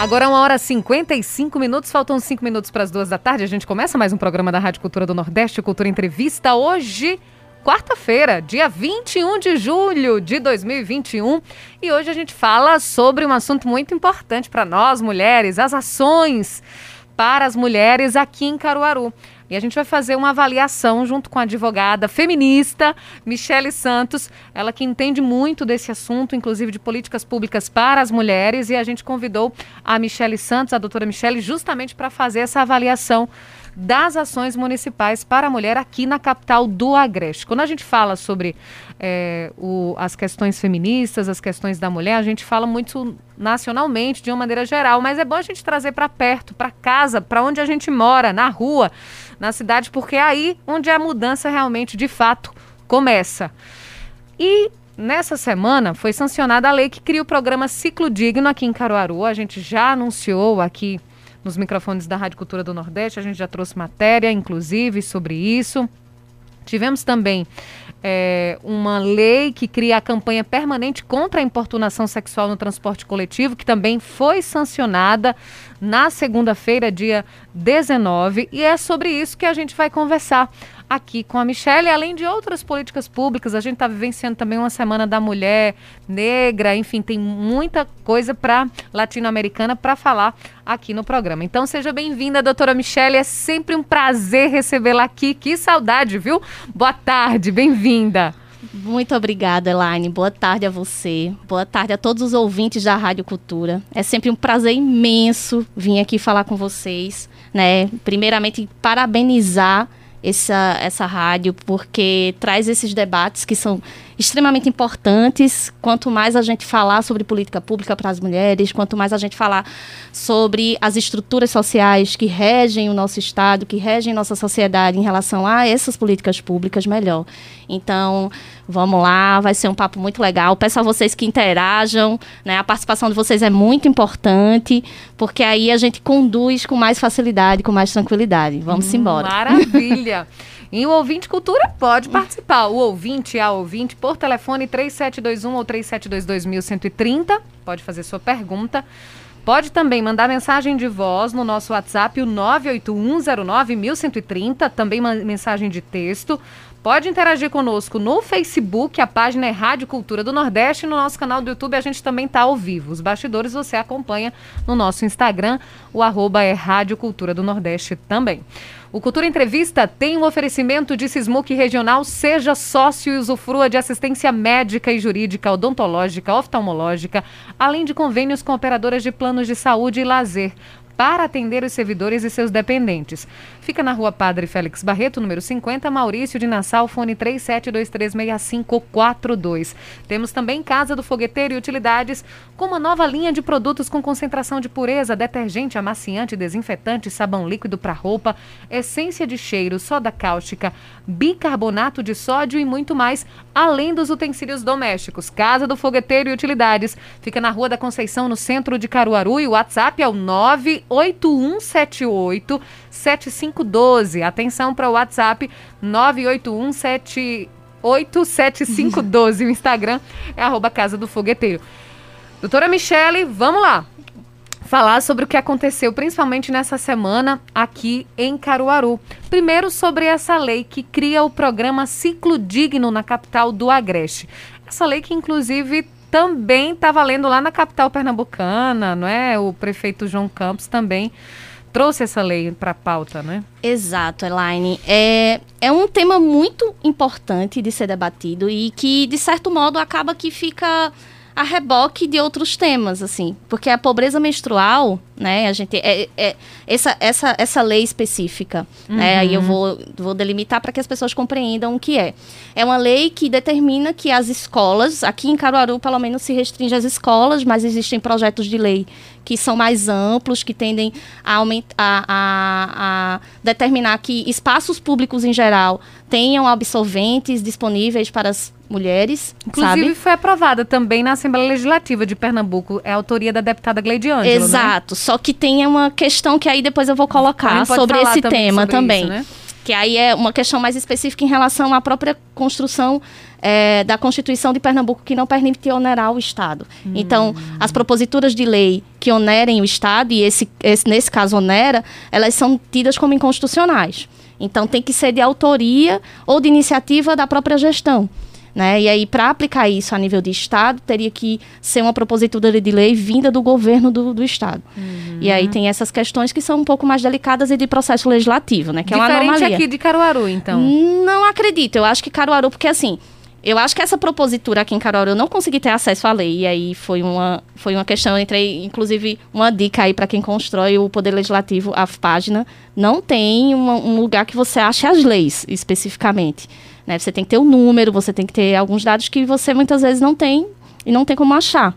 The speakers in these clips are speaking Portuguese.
Agora é uma hora e 55 minutos, faltam 5 minutos para as duas da tarde. A gente começa mais um programa da Rádio Cultura do Nordeste, Cultura Entrevista. Hoje, quarta-feira, dia 21 de julho de 2021. E hoje a gente fala sobre um assunto muito importante para nós, mulheres, as ações para as mulheres aqui em Caruaru. E a gente vai fazer uma avaliação junto com a advogada feminista Michele Santos, ela que entende muito desse assunto, inclusive de políticas públicas para as mulheres, e a gente convidou a Michele Santos, a doutora Michele, justamente para fazer essa avaliação das ações municipais para a mulher aqui na capital do Agreste. Quando a gente fala sobre é, o, as questões feministas, as questões da mulher, a gente fala muito nacionalmente, de uma maneira geral, mas é bom a gente trazer para perto, para casa, para onde a gente mora, na rua, na cidade, porque é aí onde a mudança realmente, de fato, começa. E nessa semana foi sancionada a lei que cria o programa Ciclo Digno aqui em Caruaru. A gente já anunciou aqui nos microfones da Rádio Cultura do Nordeste, a gente já trouxe matéria, inclusive, sobre isso. Tivemos também é, uma lei que cria a campanha permanente contra a importunação sexual no transporte coletivo, que também foi sancionada na segunda-feira, dia 19, e é sobre isso que a gente vai conversar aqui com a Michelle, além de outras políticas públicas. A gente está vivenciando também uma semana da mulher negra, enfim, tem muita coisa para latino-americana para falar aqui no programa. Então seja bem-vinda, doutora Michelle. É sempre um prazer recebê-la aqui. Que saudade, viu? Boa tarde, bem-vinda. Muito obrigada, Elaine. Boa tarde a você. Boa tarde a todos os ouvintes da Rádio Cultura. É sempre um prazer imenso vir aqui falar com vocês. Né? Primeiramente, parabenizar essa, essa rádio, porque traz esses debates que são extremamente importantes. Quanto mais a gente falar sobre política pública para as mulheres, quanto mais a gente falar sobre as estruturas sociais que regem o nosso Estado, que regem nossa sociedade em relação a essas políticas públicas, melhor. Então, vamos lá, vai ser um papo muito legal. Peço a vocês que interajam, né? A participação de vocês é muito importante, porque aí a gente conduz com mais facilidade, com mais tranquilidade. Vamos hum, embora. Maravilha! E o ouvinte cultura pode participar. O ouvinte a ouvinte por telefone 3721 ou 3722 Pode fazer sua pergunta. Pode também mandar mensagem de voz no nosso WhatsApp, o 981091130, também mensagem de texto. Pode interagir conosco no Facebook, a página é Rádio Cultura do Nordeste. No nosso canal do YouTube a gente também está ao vivo. Os bastidores você acompanha no nosso Instagram, o arroba é Rádio Cultura do Nordeste também. O Cultura Entrevista tem um oferecimento de Sismuc Regional. Seja sócio e usufrua de assistência médica e jurídica, odontológica, oftalmológica, além de convênios com operadoras de planos de saúde e lazer para atender os servidores e seus dependentes. Fica na rua Padre Félix Barreto, número 50, Maurício de Nassau, fone 37236542. Temos também Casa do Fogueteiro e Utilidades, com uma nova linha de produtos com concentração de pureza, detergente, amaciante, desinfetante, sabão líquido para roupa, essência de cheiro, soda cáustica, bicarbonato de sódio e muito mais, além dos utensílios domésticos. Casa do Fogueteiro e Utilidades. Fica na Rua da Conceição, no centro de Caruaru, e o WhatsApp é o 9 8178 7512. Atenção para o WhatsApp 981787512. o Instagram é arroba Casa do Fogueteiro. Doutora Michele, vamos lá. Falar sobre o que aconteceu, principalmente nessa semana aqui em Caruaru. Primeiro, sobre essa lei que cria o programa Ciclo Digno na capital do Agreste. Essa lei que, inclusive, também está valendo lá na capital pernambucana, não é? O prefeito João Campos também trouxe essa lei para a pauta, né? Exato, Elaine. É, é um tema muito importante de ser debatido e que, de certo modo, acaba que fica a reboque de outros temas, assim. Porque a pobreza menstrual, né, a gente. É, é essa, essa, essa lei específica, uhum. né, aí eu vou, vou delimitar para que as pessoas compreendam o que é. É uma lei que determina que as escolas, aqui em Caruaru, pelo menos se restringe às escolas, mas existem projetos de lei que são mais amplos, que tendem a, aumentar, a, a, a determinar que espaços públicos em geral tenham absorventes disponíveis para as mulheres. Inclusive sabe? foi aprovada também na Assembleia Legislativa de Pernambuco, é a autoria da deputada Gleide Ângelo, né? Exato, né? só que tem uma questão que aí depois eu vou colocar sobre esse também tema sobre também. Isso, né? Que aí é uma questão mais específica em relação à própria construção é, da Constituição de Pernambuco que não permite onerar o Estado. Hum. Então, as proposituras de lei que onerem o Estado, e esse, esse, nesse caso onera, elas são tidas como inconstitucionais. Então, tem que ser de autoria ou de iniciativa da própria gestão. Né? E aí, para aplicar isso a nível de Estado, teria que ser uma propositura de lei vinda do governo do, do Estado. Uhum. E aí tem essas questões que são um pouco mais delicadas e de processo legislativo, né? Que Diferente é uma anomalia. aqui de Caruaru, então? Não acredito. Eu acho que Caruaru, porque assim, eu acho que essa propositura aqui em Caruaru eu não consegui ter acesso à lei. E aí foi uma, foi uma questão, eu entrei, inclusive, uma dica aí para quem constrói o Poder Legislativo, a página. Não tem uma, um lugar que você ache as leis, especificamente. Né? Você tem que ter o um número, você tem que ter alguns dados que você muitas vezes não tem e não tem como achar.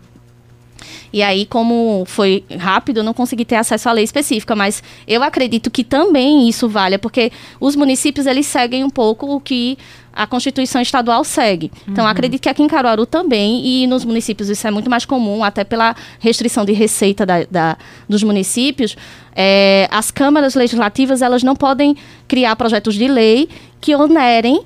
E aí, como foi rápido, eu não consegui ter acesso à lei específica, mas eu acredito que também isso valha, porque os municípios eles seguem um pouco o que a Constituição Estadual segue. Então, uhum. acredito que aqui em Caruaru também, e nos municípios isso é muito mais comum, até pela restrição de receita da, da dos municípios, é, as câmaras legislativas elas não podem criar projetos de lei que onerem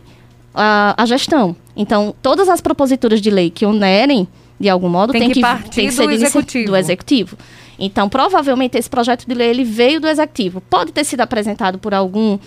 a, a gestão. Então, todas as proposituras de lei que onerem, de algum modo, tem, tem que, que tem que ser do executivo. do executivo. Então, provavelmente, esse projeto de lei ele veio do executivo. Pode ter sido apresentado por algum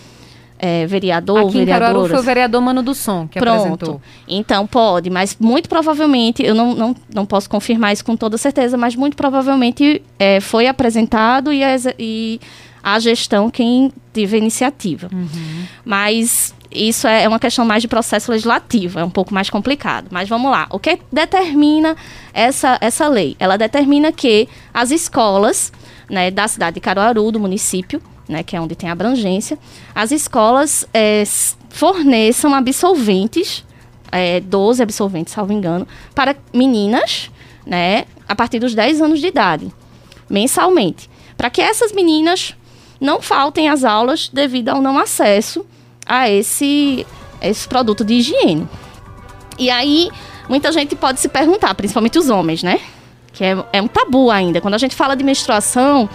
é, vereador, Aqui em Caruaru foi o vereador Mano do Som que Pronto. apresentou. Então, pode, mas muito provavelmente, eu não, não, não posso confirmar isso com toda certeza, mas muito provavelmente é, foi apresentado e a, e a gestão quem teve a iniciativa. Uhum. Mas isso é uma questão mais de processo legislativo, é um pouco mais complicado. Mas vamos lá. O que determina essa, essa lei? Ela determina que as escolas né, da cidade de Caruaru, do município, né, que é onde tem abrangência, as escolas é, forneçam absolventes, é, 12 absolventes, salvo engano, para meninas né, a partir dos 10 anos de idade, mensalmente. Para que essas meninas não faltem às aulas devido ao não acesso a esse, esse produto de higiene. E aí, muita gente pode se perguntar, principalmente os homens, né? Que é, é um tabu ainda. Quando a gente fala de menstruação,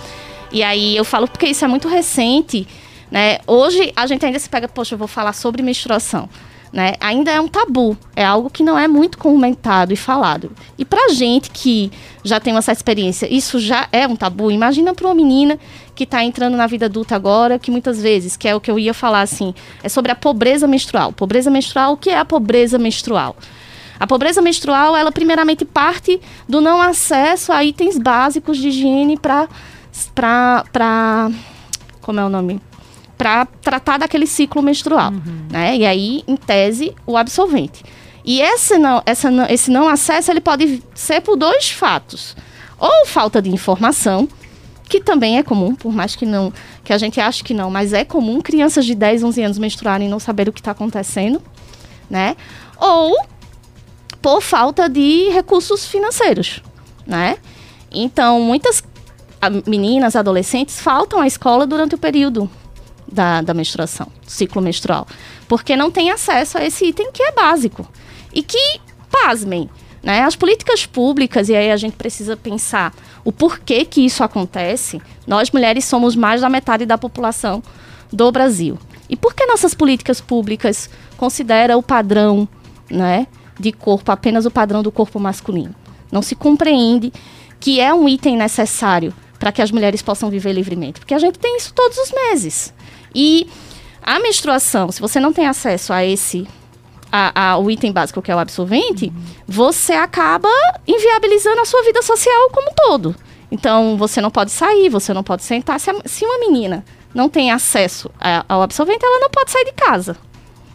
e aí eu falo porque isso é muito recente, né? Hoje a gente ainda se pega, poxa, eu vou falar sobre menstruação. Né? Ainda é um tabu, é algo que não é muito comentado e falado. E pra gente que já tem essa experiência, isso já é um tabu. Imagina para uma menina que está entrando na vida adulta agora, que muitas vezes, que é o que eu ia falar assim, é sobre a pobreza menstrual. Pobreza menstrual, o que é a pobreza menstrual? A pobreza menstrual, ela primeiramente parte do não acesso a itens básicos de higiene para para como é o nome? Para tratar daquele ciclo menstrual, uhum. né? E aí, em tese, o absolvente. E esse não, essa não, esse não acesso ele pode ser por dois fatos: ou falta de informação, que também é comum, por mais que não que a gente ache que não, mas é comum crianças de 10, 11 anos menstruarem e não saber o que está acontecendo, né? Ou por falta de recursos financeiros, né? Então, muitas meninas, adolescentes faltam à escola durante o período da, da menstruação, ciclo menstrual, porque não tem acesso a esse item que é básico. E que, pasmem, né, as políticas públicas, e aí a gente precisa pensar o porquê que isso acontece. Nós, mulheres, somos mais da metade da população do Brasil. E por que nossas políticas públicas consideram o padrão né, de corpo apenas o padrão do corpo masculino? Não se compreende que é um item necessário para que as mulheres possam viver livremente. Porque a gente tem isso todos os meses. E a menstruação, se você não tem acesso a esse a, a, o item básico que é o absorvente, você acaba inviabilizando a sua vida social como um todo. Então, você não pode sair, você não pode sentar. Se, a, se uma menina não tem acesso a, ao absorvente, ela não pode sair de casa,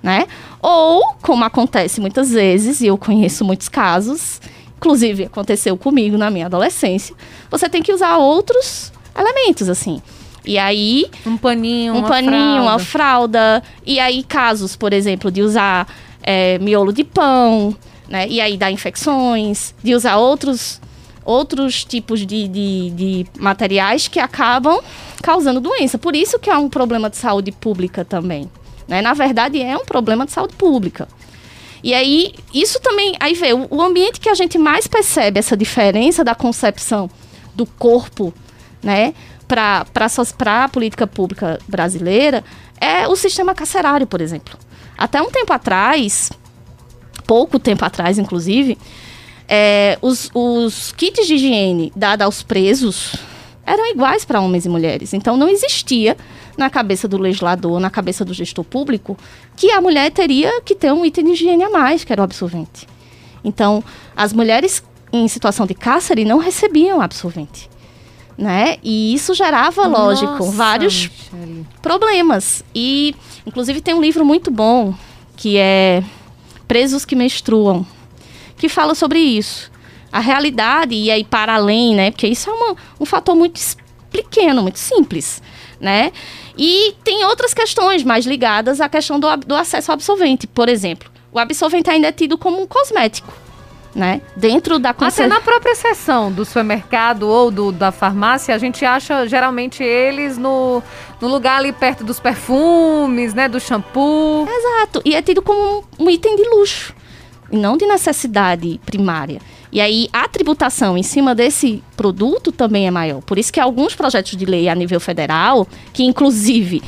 né? Ou, como acontece muitas vezes, e eu conheço muitos casos, inclusive aconteceu comigo na minha adolescência, você tem que usar outros elementos, assim. E aí. Um paninho, um uma paninho, fralda. uma fralda. E aí, casos, por exemplo, de usar é, miolo de pão, né? E aí dá infecções, de usar outros, outros tipos de, de, de materiais que acabam causando doença. Por isso que é um problema de saúde pública também. Né? Na verdade, é um problema de saúde pública. E aí, isso também, aí vê, o, ambiente que a gente mais percebe essa diferença da concepção do corpo, né, para a política pública brasileira é o sistema carcerário, por exemplo. Até um tempo atrás, pouco tempo atrás, inclusive, é, os, os kits de higiene dados aos presos eram iguais para homens e mulheres. Então, não existia na cabeça do legislador, na cabeça do gestor público, que a mulher teria que ter um item de higiene a mais, que era o absorvente. Então, as mulheres em situação de cárcere não recebiam absorvente. Né? E isso gerava, lógico, Nossa, vários Michele. problemas. E, inclusive, tem um livro muito bom que é Presos que Menstruam, que fala sobre isso. A realidade, e aí para além, né? Porque isso é uma, um fator muito pequeno, muito simples, né? E tem outras questões mais ligadas à questão do, do acesso ao absorvente. Por exemplo, o absorvente ainda é tido como um cosmético, né? Dentro da Até conce- na própria seção do supermercado ou do, da farmácia, a gente acha geralmente eles no, no lugar ali perto dos perfumes, né? Do shampoo. Exato. E é tido como um, um item de luxo e não de necessidade primária. E aí a tributação em cima desse produto também é maior. Por isso que alguns projetos de lei a nível federal, que inclusive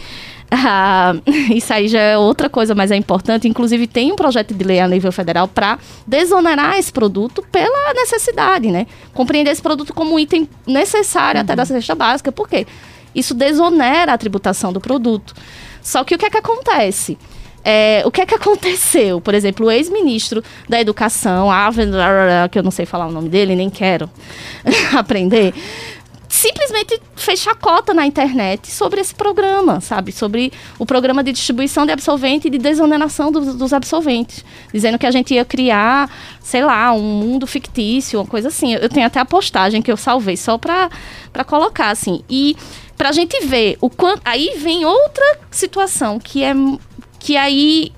ah, isso aí já é outra coisa, mas é importante. Inclusive, tem um projeto de lei a nível federal para desonerar esse produto pela necessidade, né? Compreender esse produto como um item necessário até da cesta básica. Por quê? Isso desonera a tributação do produto. Só que o que é que acontece? É, o que é que aconteceu? Por exemplo, o ex-ministro da Educação, Aven, que eu não sei falar o nome dele, nem quero aprender, simplesmente fez chacota na internet sobre esse programa, sabe? Sobre o programa de distribuição de absolvente e de desoneração dos, dos absolventes. Dizendo que a gente ia criar, sei lá, um mundo fictício, uma coisa assim. Eu tenho até a postagem que eu salvei só pra colocar, assim. E pra gente ver o quanto. Aí vem outra situação que é. Que aí.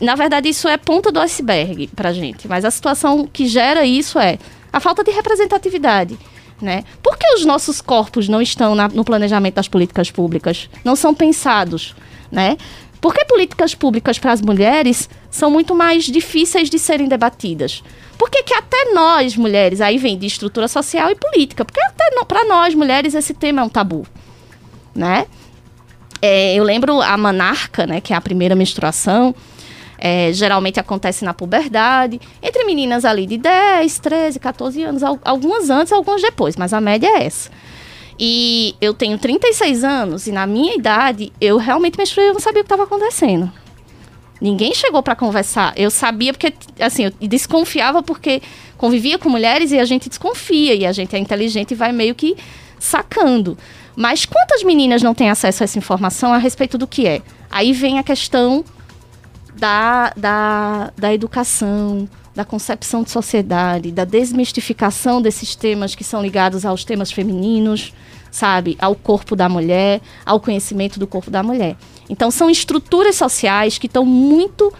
Na verdade, isso é ponta do iceberg pra gente. Mas a situação que gera isso é a falta de representatividade. Né? Por que os nossos corpos não estão na- no planejamento das políticas públicas? Não são pensados, né? Por que políticas públicas para as mulheres são muito mais difíceis de serem debatidas? Por que, que até nós, mulheres, aí vem de estrutura social e política, porque até para nós, mulheres, esse tema é um tabu, né? É, eu lembro a manarca, né, que é a primeira menstruação, é, geralmente acontece na puberdade, entre meninas ali de 10, 13, 14 anos, al- algumas antes, algumas depois, mas a média é essa. E eu tenho 36 anos e na minha idade eu realmente menstruei, eu não sabia o que estava acontecendo. Ninguém chegou para conversar. Eu sabia porque, assim, eu desconfiava porque convivia com mulheres e a gente desconfia e a gente é inteligente e vai meio que sacando. Mas quantas meninas não têm acesso a essa informação a respeito do que é? Aí vem a questão da, da, da educação, da concepção de sociedade, da desmistificação desses temas que são ligados aos temas femininos, sabe? Ao corpo da mulher, ao conhecimento do corpo da mulher. Então, são estruturas sociais que estão muito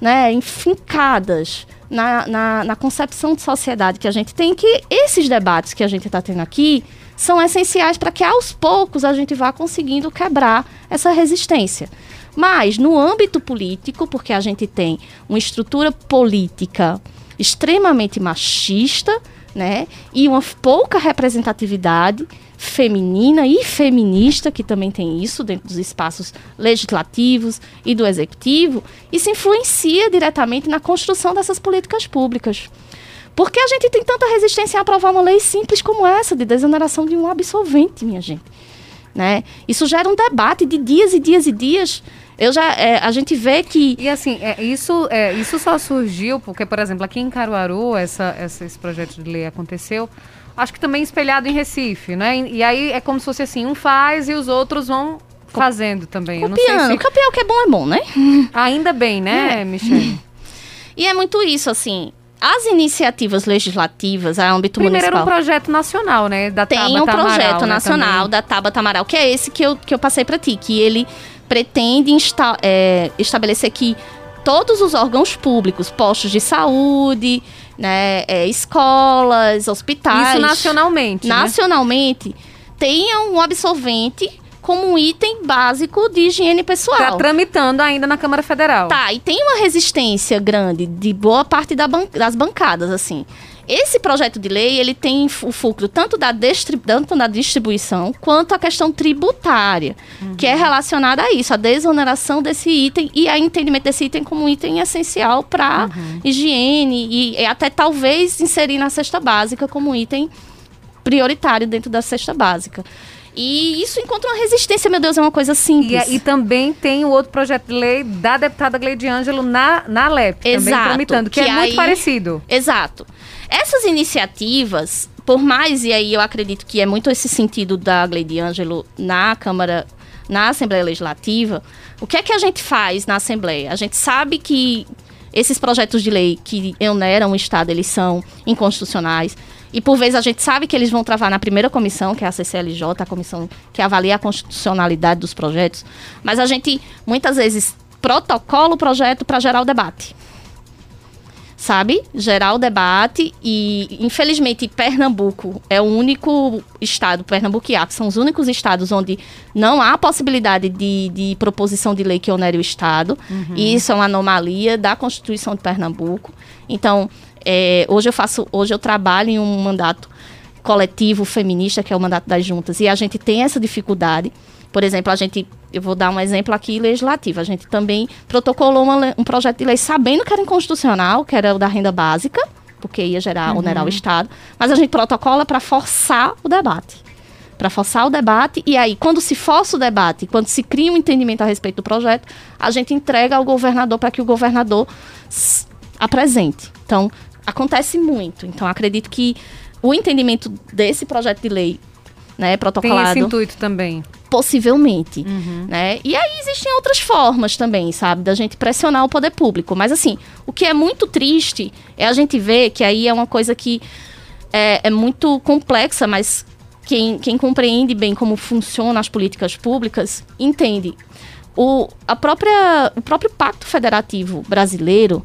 né, enfincadas na, na, na concepção de sociedade que a gente tem, que esses debates que a gente está tendo aqui são essenciais para que aos poucos a gente vá conseguindo quebrar essa resistência. Mas no âmbito político, porque a gente tem uma estrutura política extremamente machista, né, e uma pouca representatividade feminina e feminista, que também tem isso dentro dos espaços legislativos e do executivo, isso influencia diretamente na construção dessas políticas públicas. Porque a gente tem tanta resistência a aprovar uma lei simples como essa, de desoneração de um absolvente, minha gente. Né? Isso gera um debate de dias e dias e dias. Eu já, é, a gente vê que E assim, é, isso, é, isso só surgiu porque, por exemplo, aqui em Caruaru, essa, essa- esse projeto de lei aconteceu, acho que também espelhado em Recife, né? E, e aí é como se fosse assim, um faz e os outros vão fazendo também. Copiando. se... Copiar o que é bom é bom, né? Ainda bem, né, É. Michelle? E é muito isso, assim. As iniciativas legislativas a âmbito Primeiro era municipal. um projeto nacional, né? Da Tem Tabata um projeto Amaral, né, nacional da Tabata Amaral, que é esse que eu, que eu passei para ti, que ele pretende insta- é, estabelecer que todos os órgãos públicos, postos de saúde, né, é, escolas, hospitais, Isso nacionalmente. né? nacionalmente, tenham um absorvente como um item básico de higiene pessoal. Tá tramitando ainda na Câmara Federal. Tá, e tem uma resistência grande de boa parte da ban- das bancadas, assim. Esse projeto de lei, ele tem o fulcro tanto da, tanto da distribuição quanto a questão tributária, que é relacionada a isso, a desoneração desse item e a entendimento desse item como um item essencial para higiene e, e até talvez inserir na cesta básica como um item prioritário dentro da cesta básica. E isso encontra uma resistência, meu Deus, é uma coisa simples. E, e também tem o outro projeto de lei da deputada Gleide Ângelo na, na LEP, também Exato, tramitando, que, que é muito aí- parecido. Exato. Essas iniciativas, por mais, e aí eu acredito que é muito esse sentido da Gleide Ângelo na Câmara, na Assembleia Legislativa, o que é que a gente faz na Assembleia? A gente sabe que esses projetos de lei que oneram o Estado, eles são inconstitucionais. E por vezes a gente sabe que eles vão travar na primeira comissão, que é a CCLJ, a comissão que avalia a constitucionalidade dos projetos. Mas a gente muitas vezes protocola o projeto para gerar o debate sabe? Gerar o debate e, infelizmente, Pernambuco é o único estado, Pernambuco e Acre, são os únicos estados onde não há possibilidade de, de proposição de lei que onere o estado. E isso é uma anomalia da Constituição de Pernambuco. Então, é, hoje eu faço, hoje eu trabalho em um mandato coletivo feminista, que é o mandato das juntas, e a gente tem essa dificuldade. Por exemplo, a gente, eu vou dar um exemplo aqui legislativo, a gente também protocolou uma um projeto de lei sabendo que era inconstitucional, que era o da renda básica, porque ia gerar, onerar o Estado, mas a gente protocola para forçar o debate. Para forçar o debate, e aí, quando se força o debate, quando se cria um entendimento a respeito do projeto, a gente entrega ao governador para que o governador apresente. Então, acontece muito. Então, acredito que o entendimento desse projeto de lei, né, Tem protocolado, esse intuito também. possivelmente, né? E aí existem outras formas também, sabe, da gente pressionar o poder público. Mas assim, o que é muito triste é a gente ver que aí é uma coisa que é, é muito complexa, mas quem, quem compreende bem como funcionam as políticas públicas entende. O, a própria, o próprio Pacto Federativo Brasileiro,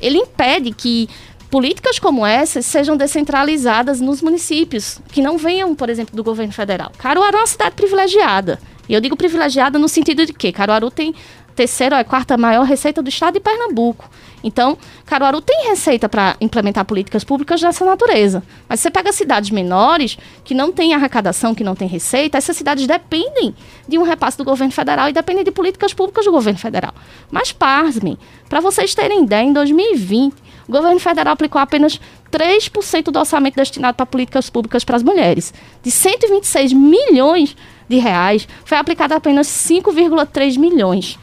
ele impede que políticas como essas sejam descentralizadas nos municípios, que não venham, por exemplo, do governo federal. Caruaru é uma cidade privilegiada. E eu digo privilegiada no sentido de que Caruaru tem terceira ou quarta maior receita do estado de Pernambuco. Então, Caruaru tem receita para implementar políticas públicas dessa natureza. Mas você pega cidades menores, que não têm arrecadação, que não têm receita, essas cidades dependem de um repasse do governo federal e dependem de políticas públicas do governo federal. Mas, pasmem, para vocês terem ideia, em 2020, o governo federal aplicou apenas 3% do orçamento destinado para políticas públicas para as mulheres. De 126 milhões de reais, foi aplicado apenas 5,3 milhões.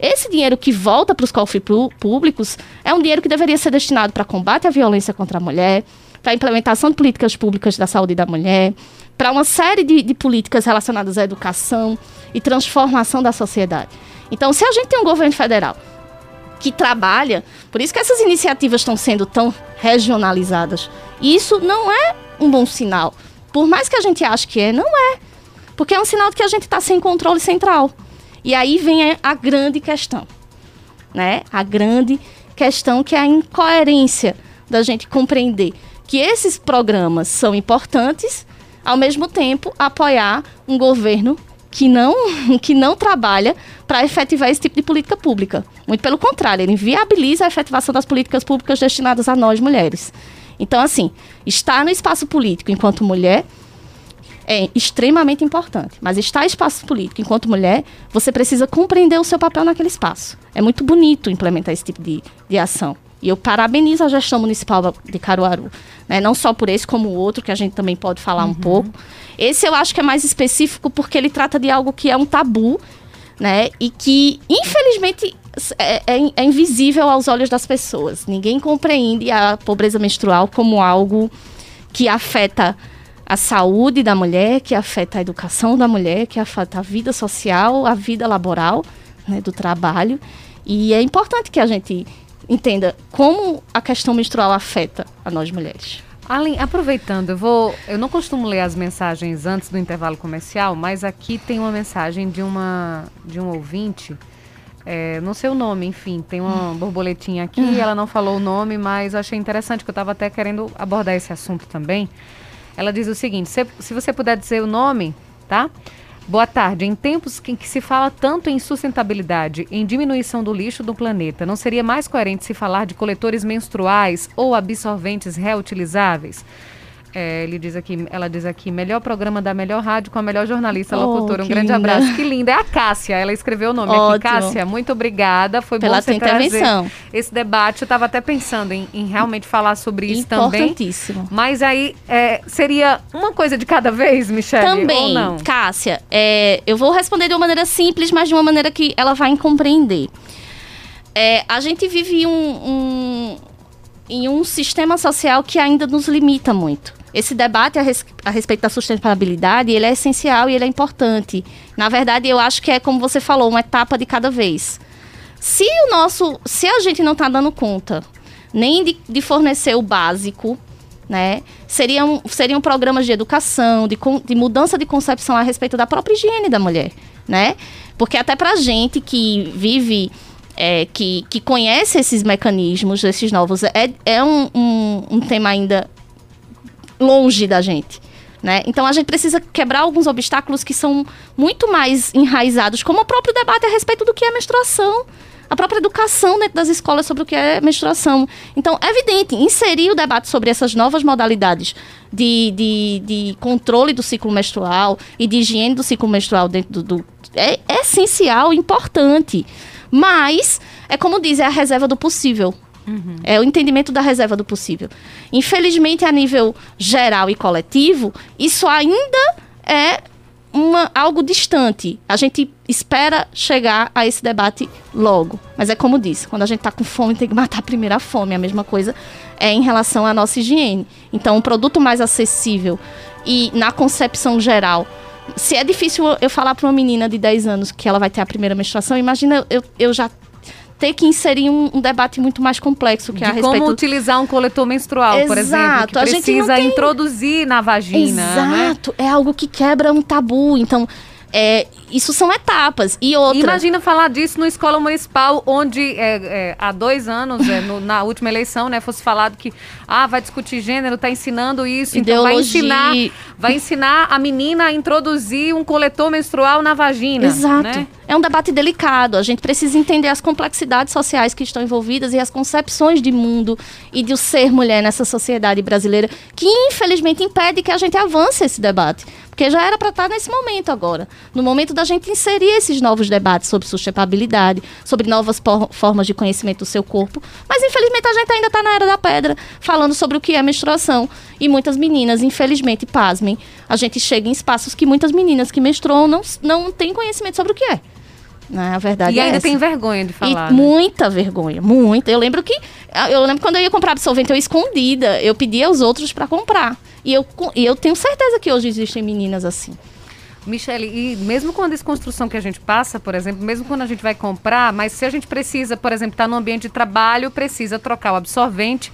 Esse dinheiro que volta para os cofres pú- públicos é um dinheiro que deveria ser destinado para combate à violência contra a mulher, para a implementação de políticas públicas da saúde da mulher, para uma série de, de políticas relacionadas à educação e transformação da sociedade. Então, se a gente tem um governo federal que trabalha, por isso que essas iniciativas estão sendo tão regionalizadas, e isso não é um bom sinal. Por mais que a gente ache que é, não é. Porque é um sinal de que a gente está sem controle central. E aí vem a, grande questão, né? A grande questão que é a incoerência da gente compreender que esses programas são importantes, ao mesmo tempo apoiar um governo que não, que não trabalha para efetivar esse tipo de política pública. Muito pelo contrário, ele inviabiliza a efetivação das políticas públicas destinadas a nós mulheres. Então, assim, estar no espaço político enquanto mulher é extremamente importante. Mas estar em espaço político enquanto mulher, você precisa compreender o seu papel naquele espaço. É muito bonito implementar esse tipo de, de ação. E eu parabenizo a gestão municipal de Caruaru. Né? Não só por esse, como o outro, que a gente também pode falar um pouco. Esse eu acho que é mais específico porque ele trata de algo que é um tabu, né? E que, infelizmente, é, é- é invisível aos olhos das pessoas. Ninguém compreende a pobreza menstrual como algo que afeta a saúde da mulher, que afeta a educação da mulher, que afeta a vida social, a vida laboral, né, do trabalho. E é importante que a gente entenda como a questão menstrual afeta a nós mulheres. Além, aproveitando, eu vou. Eu não costumo ler as mensagens antes do intervalo comercial, mas aqui tem uma mensagem de uma de um ouvinte. É, não sei o nome, enfim, tem uma borboletinha aqui, ela não falou o nome, mas eu achei interessante, que eu estava até querendo abordar esse assunto também. Ela diz o seguinte: se, se você puder dizer o nome, tá? Boa tarde. Em tempos em que se fala tanto em sustentabilidade, em diminuição do lixo do planeta, não seria mais coerente se falar de coletores menstruais ou absorventes reutilizáveis? É, ele diz aqui, ela diz aqui, melhor programa da melhor rádio com a melhor jornalista oh, locutora. Um grande linda. abraço. Que linda. É a Cássia. Ela escreveu o nome Ótimo. aqui. Cássia, muito obrigada. Foi Pela bom você intervenção. esse debate. Eu estava até pensando em, em, realmente falar sobre isso também. Importantíssimo. Mas aí é, seria uma coisa de cada vez, Michelle? Também, Cássia. É, eu vou responder de uma maneira simples, mas de uma maneira que ela vai compreender. É, a gente vive um, um, em um sistema social que ainda nos limita muito esse debate a, res, a, respeito da sustentabilidade, ele é essencial e ele é importante. Na verdade, eu acho que é como você falou, uma etapa de cada vez. Se o nosso, se a gente não está dando conta nem de, de, fornecer o básico, né, seriam, seriam programas de educação, de, de mudança de concepção a respeito da própria higiene da mulher, né? Porque até para gente que vive é, que, que conhece esses mecanismos, esses novos, é, é um, um, um tema ainda longe da gente. Né? Então a gente precisa quebrar alguns obstáculos que são muito mais enraizados, como o próprio debate a respeito do que é menstruação, a própria educação dentro das escolas sobre o que é menstruação. Então, é evidente, inserir o debate sobre essas novas modalidades de, de, de controle do ciclo menstrual e de higiene do ciclo menstrual dentro do. do é, é essencial, importante. Mas, é como diz, é a reserva do possível. Uhum. É o entendimento da reserva do possível. Infelizmente, a nível geral e coletivo, isso ainda é uma, algo distante. A gente espera chegar a esse debate logo. Mas é como disse, quando a gente está com fome, tem que matar primeiro a fome. A mesma coisa é em relação à nossa higiene. Então, um produto mais acessível e na concepção geral. Se é difícil eu falar para uma menina de 10 anos que ela vai ter a primeira menstruação, imagina eu, eu já ter que inserir um, um debate muito mais complexo que de a respeito... como utilizar um coletor menstrual, Exato. por exemplo, que precisa tem... introduzir na vagina. Né? Exato, né? é algo que quebra um tabu. Então, é, isso são etapas. E outra. Imagina falar disso numa escola municipal, onde é, é, há dois anos, é, no, na última eleição, né, fosse falado que ah, vai discutir gênero, está ensinando isso, Ideologia. então vai ensinar, vai ensinar a menina a introduzir um coletor menstrual na vagina. Exato. Né? É um debate delicado. A gente precisa entender as complexidades sociais que estão envolvidas e as concepções de mundo e de ser mulher nessa sociedade brasileira, que infelizmente impede que a gente avance esse debate. Porque já era para estar tá nesse momento agora. No momento da gente inserir esses novos debates sobre sustentabilidade, sobre novas formas de conhecimento do seu corpo. Mas infelizmente a gente ainda está na era da pedra, falando sobre o que é menstruação. E muitas meninas, infelizmente, pasmem, a gente chega em espaços que muitas meninas que menstruam não, não têm conhecimento sobre o que é. Né? A verdade e é ainda essa. tem vergonha de falar. E né? Muita vergonha, muita. Eu lembro que. Eu lembro quando eu ia comprar absorvente, eu escondida. Eu pedia aos outros para comprar. E eu, e eu tenho certeza que hoje existem meninas assim. Michele, e mesmo com a desconstrução que a gente passa, por exemplo, mesmo quando a gente vai comprar, mas se a gente precisa, por exemplo, estar tá no ambiente de trabalho, precisa trocar o absorvente,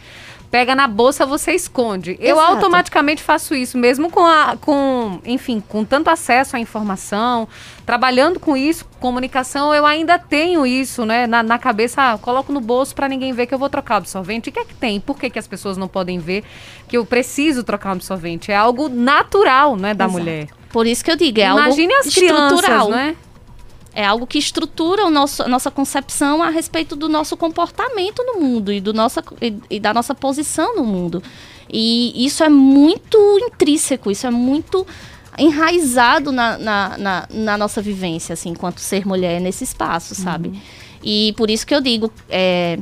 pega na bolsa, você esconde. Exato. Eu automaticamente faço isso, mesmo com a, com, enfim, com tanto acesso à informação, trabalhando com isso, comunicação, eu ainda tenho isso, né, na, na cabeça, ah, coloco no bolso para ninguém ver que eu vou trocar o absorvente. O que é que tem? Por que, que as pessoas não podem ver que eu preciso trocar um absorvente? É algo natural, né, da Exato. mulher. Por isso que eu digo, é Imagine algo as crianças, né? É algo que estrutura o nosso, a nossa concepção a respeito do nosso comportamento no mundo e, do nossa, e, e da nossa posição no mundo. E isso é muito intrínseco, isso é muito enraizado na, na, na, na, nossa vivência, assim, enquanto ser mulher nesse espaço, sabe? Uhum. E por isso que eu digo, é...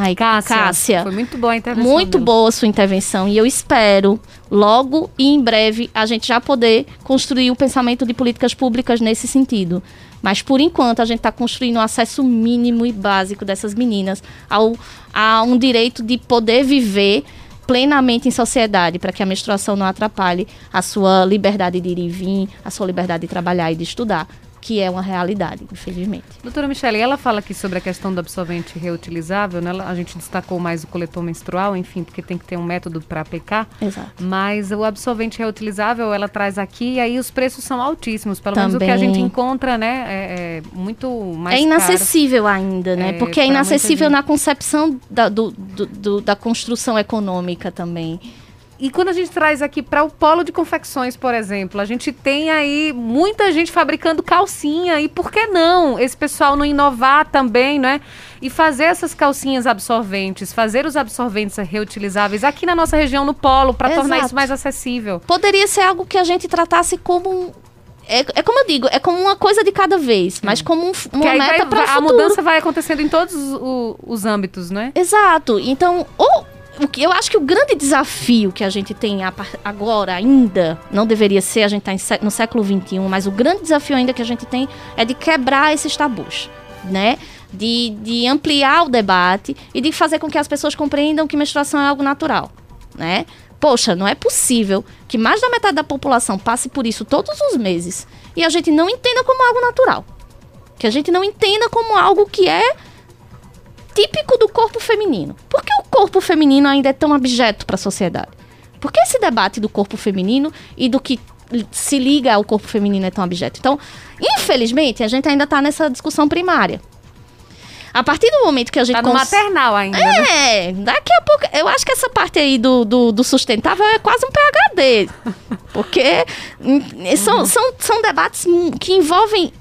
Ai, Cássia, Cássia, foi muito boa a intervenção. Muito dela. boa a sua intervenção e eu espero logo e em breve a gente já poder construir um pensamento de políticas públicas nesse sentido. Mas por enquanto a gente está construindo um acesso mínimo e básico dessas meninas ao, a um direito de poder viver plenamente em sociedade, para que a menstruação não atrapalhe a sua liberdade de ir e vir, a sua liberdade de trabalhar e de estudar que é uma realidade, infelizmente. Doutora Michele, ela fala aqui sobre a questão do absorvente reutilizável, né? A gente destacou mais o coletor menstrual, enfim, porque tem que ter um método para aplicar. Exato. Mas o absorvente reutilizável, ela traz aqui, e aí os preços são altíssimos. Pelo menos o que a Também. gente encontra, né? É, é muito mais é inacessível ainda, né? É, Porque é inacessível na concepção da, do- do- do- da construção econômica também. E quando a gente traz aqui para o polo de confecções, por exemplo, a gente tem aí muita gente fabricando calcinha. E por que não esse pessoal não inovar também, né? E fazer essas calcinhas absorventes, fazer os absorventes reutilizáveis aqui na nossa região, no polo, para tornar isso mais acessível. Poderia ser algo que a gente tratasse como um. É, é como eu digo, é como uma coisa de cada vez, mas como um, uma meta para o vai- a futuro. mudança vai acontecendo em todos os, os âmbitos, né? Exato. Então, ou, o que eu acho que o grande desafio que a gente tem agora ainda, não deveria ser, a gente está no século XXI, mas o grande desafio ainda que a gente tem é de quebrar esses tabus, né? De, de ampliar o debate e de fazer com que as pessoas compreendam que menstruação é algo natural, né? Poxa, não é possível que mais da metade da população passe por isso todos os meses e a gente não entenda como algo natural. Que a gente não entenda como algo que é típico do corpo feminino. Por que o corpo feminino ainda é tão abjeto para a sociedade? Por que esse debate do corpo feminino e do que se liga ao corpo feminino é tão abjeto? Então, infelizmente, a gente ainda está nessa discussão primária. A partir do momento que a gente Tá no cons- maternal ainda, né? é, daqui a pouco. Eu acho que essa parte aí do, do, do sustentável é quase um PHD. Porque hum, são, são, são debates que envolvem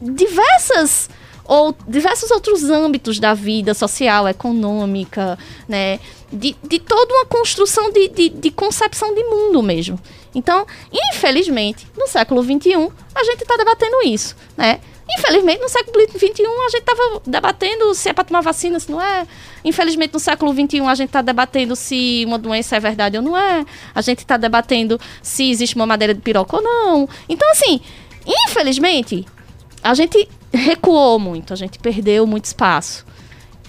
diversas ou diversos outros âmbitos da vida social, econômica, né? De, de toda uma construção de, de, de concepção de mundo mesmo. Então, infelizmente, no século XXI, a gente está debatendo isso, né? Infelizmente, no século XXI, a gente estava debatendo se é para tomar vacina, se não é. Infelizmente, no século XXI, a gente está debatendo se uma doença é verdade ou não é. A gente está debatendo se existe uma madeira de piroca ou não. Então, assim, infelizmente, a gente recuou muito, a gente perdeu muito espaço.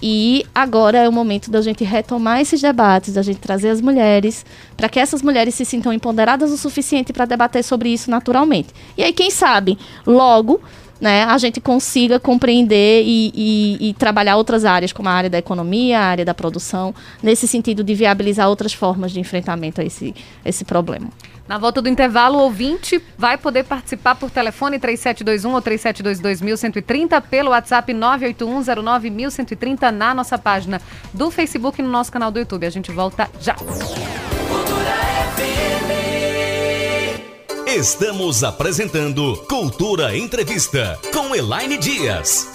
E agora é o momento da gente retomar esses debates, da gente trazer as mulheres, para que essas mulheres se sintam empoderadas o suficiente para debater sobre isso naturalmente. E aí, quem sabe, logo, né, a gente consiga compreender e, e- e trabalhar outras áreas, como a área da economia, a área da produção, nesse sentido de viabilizar outras formas de enfrentamento a esse, esse problema. Na volta do intervalo, o ouvinte vai poder participar por telefone 3721 ou 3722-1130, pelo WhatsApp 981091130 na nossa página do Facebook e no nosso canal do YouTube. A gente volta já. Estamos apresentando Cultura Entrevista com Elaine Dias.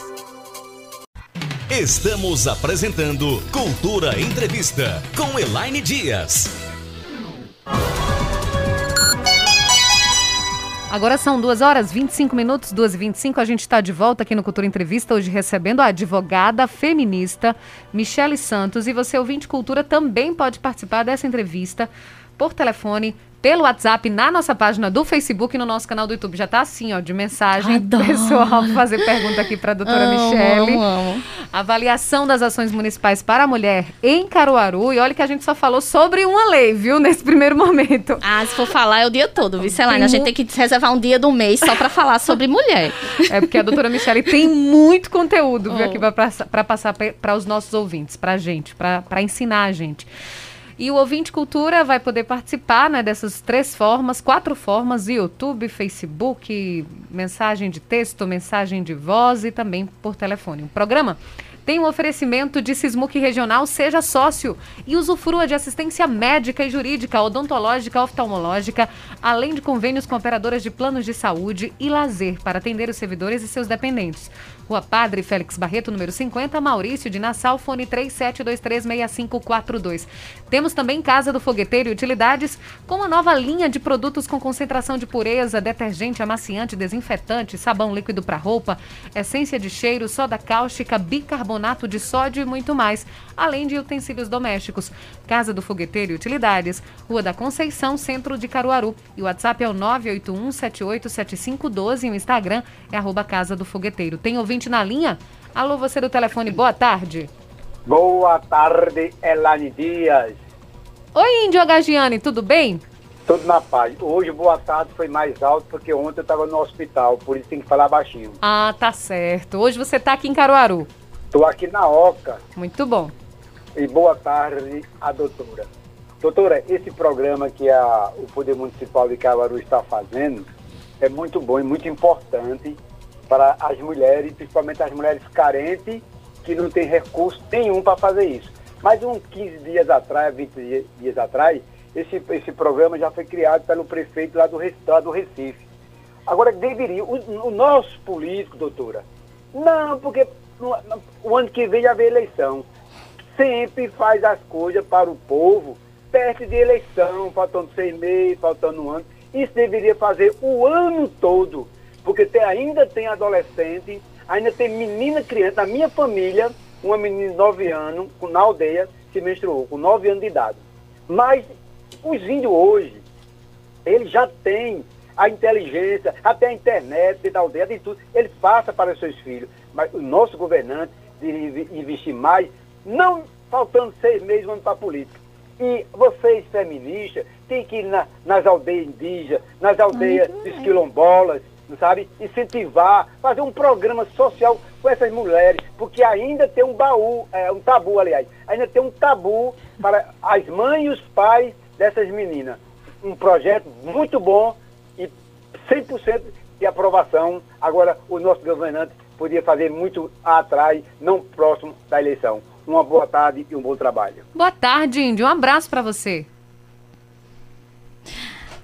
Estamos apresentando Cultura Entrevista com Elaine Dias. Agora são 2 horas 25 minutos, 2 e 25 A gente está de volta aqui no Cultura Entrevista, hoje recebendo a advogada feminista Michele Santos. E você, ouvinte Cultura, também pode participar dessa entrevista por telefone, pelo WhatsApp, na nossa página do Facebook e no nosso canal do YouTube. Já tá assim, ó, de mensagem Adoro. pessoal fazer pergunta aqui para a doutora Amo, Michele. amo, amo. Avaliação das ações municipais para a mulher em Caruaru. E olha que a gente só falou sobre uma lei, viu, nesse primeiro momento. Ah, se for falar é o dia todo, viu, Celane? Tem A gente tem que reservar um dia do mês só para falar sobre mulher. É porque a doutora Michele tem muito conteúdo viu, Oh. aqui para passar para os nossos ouvintes, para a gente, para ensinar a gente. E o ouvinte cultura vai poder participar né, dessas três formas, quatro formas: YouTube, Facebook, mensagem de texto, mensagem de voz e também por telefone. O programa tem um oferecimento de Sismuc Regional, seja sócio e usufrua de assistência médica e jurídica, odontológica, oftalmológica, além de convênios com operadoras de planos de saúde e lazer para atender os servidores e seus dependentes. Rua Padre Félix Barreto, número 50, Maurício de Nassau, fone 37236542. Temos também Casa do Fogueteiro e Utilidades, com uma nova linha de produtos com concentração de pureza, detergente, amaciante, desinfetante, sabão líquido para roupa, essência de cheiro, soda cáustica, bicarbonato de sódio e muito mais, além de utensílios domésticos. Casa do Fogueteiro e Utilidades, Rua da Conceição, centro de Caruaru. E o WhatsApp é o 981787512 e o Instagram é arroba Casa do Fogueteiro. Tem ouvinte na linha? Alô, você do telefone, boa tarde. Boa tarde, Elane Dias. Oi, Índio Agagiane, tudo bem? Tudo na paz. Hoje, boa tarde, foi mais alto porque ontem eu estava no hospital, por isso tem que falar baixinho. Ah, tá certo. Hoje você tá aqui em Caruaru. Estou aqui na Oca Muito bom. e boa tarde à doutora. Doutora, esse programa que a, o Poder Municipal de Caruaru está fazendo é muito bom e muito importante para as mulheres, principalmente as mulheres carentes que não têm recurso nenhum para fazer isso. Mas uns 15 dias atrás, 20 dias, atrás, esse, esse programa já foi criado pelo prefeito lá do, lá do Recife. Agora, deveria, o, o nosso político, doutora, não, porque no- no- o ano que vem já vem eleição. Sempre faz as coisas para o povo perto de eleição, faltando seis meses, faltando um ano. Isso deveria fazer o ano todo, porque tem- ainda tem adolescente, ainda tem menina criança. Na minha família, uma menina de 9 anos, na aldeia, se menstruou, com 9 anos de idade. Mas os índios hoje, ele já tem a inteligência, até a internet da aldeia, de tudo. Ele passa para os seus filhos. Mas o nosso governante deveria investir mais, não faltando seis meses, para a política. E vocês, feministas, têm que ir na- nas aldeias indígenas, nas aldeias dos quilombolas, sabe? Incentivar, fazer um programa social com essas mulheres, porque ainda tem um baú, é, um tabu, aliás, ainda tem um tabu para as mães e os pais dessas meninas. Um projeto muito bom e 100% de aprovação. Agora, o nosso governante podia fazer muito atrás, não próximo da eleição. Uma boa tarde e um bom trabalho. Boa tarde, Índio. Um abraço pra você.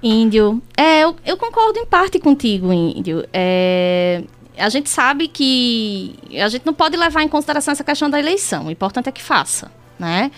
Índio, é, eu, eu concordo em parte contigo, Índio. É, a gente sabe que a gente não pode levar em consideração essa questão da eleição. O importante é que faça, né?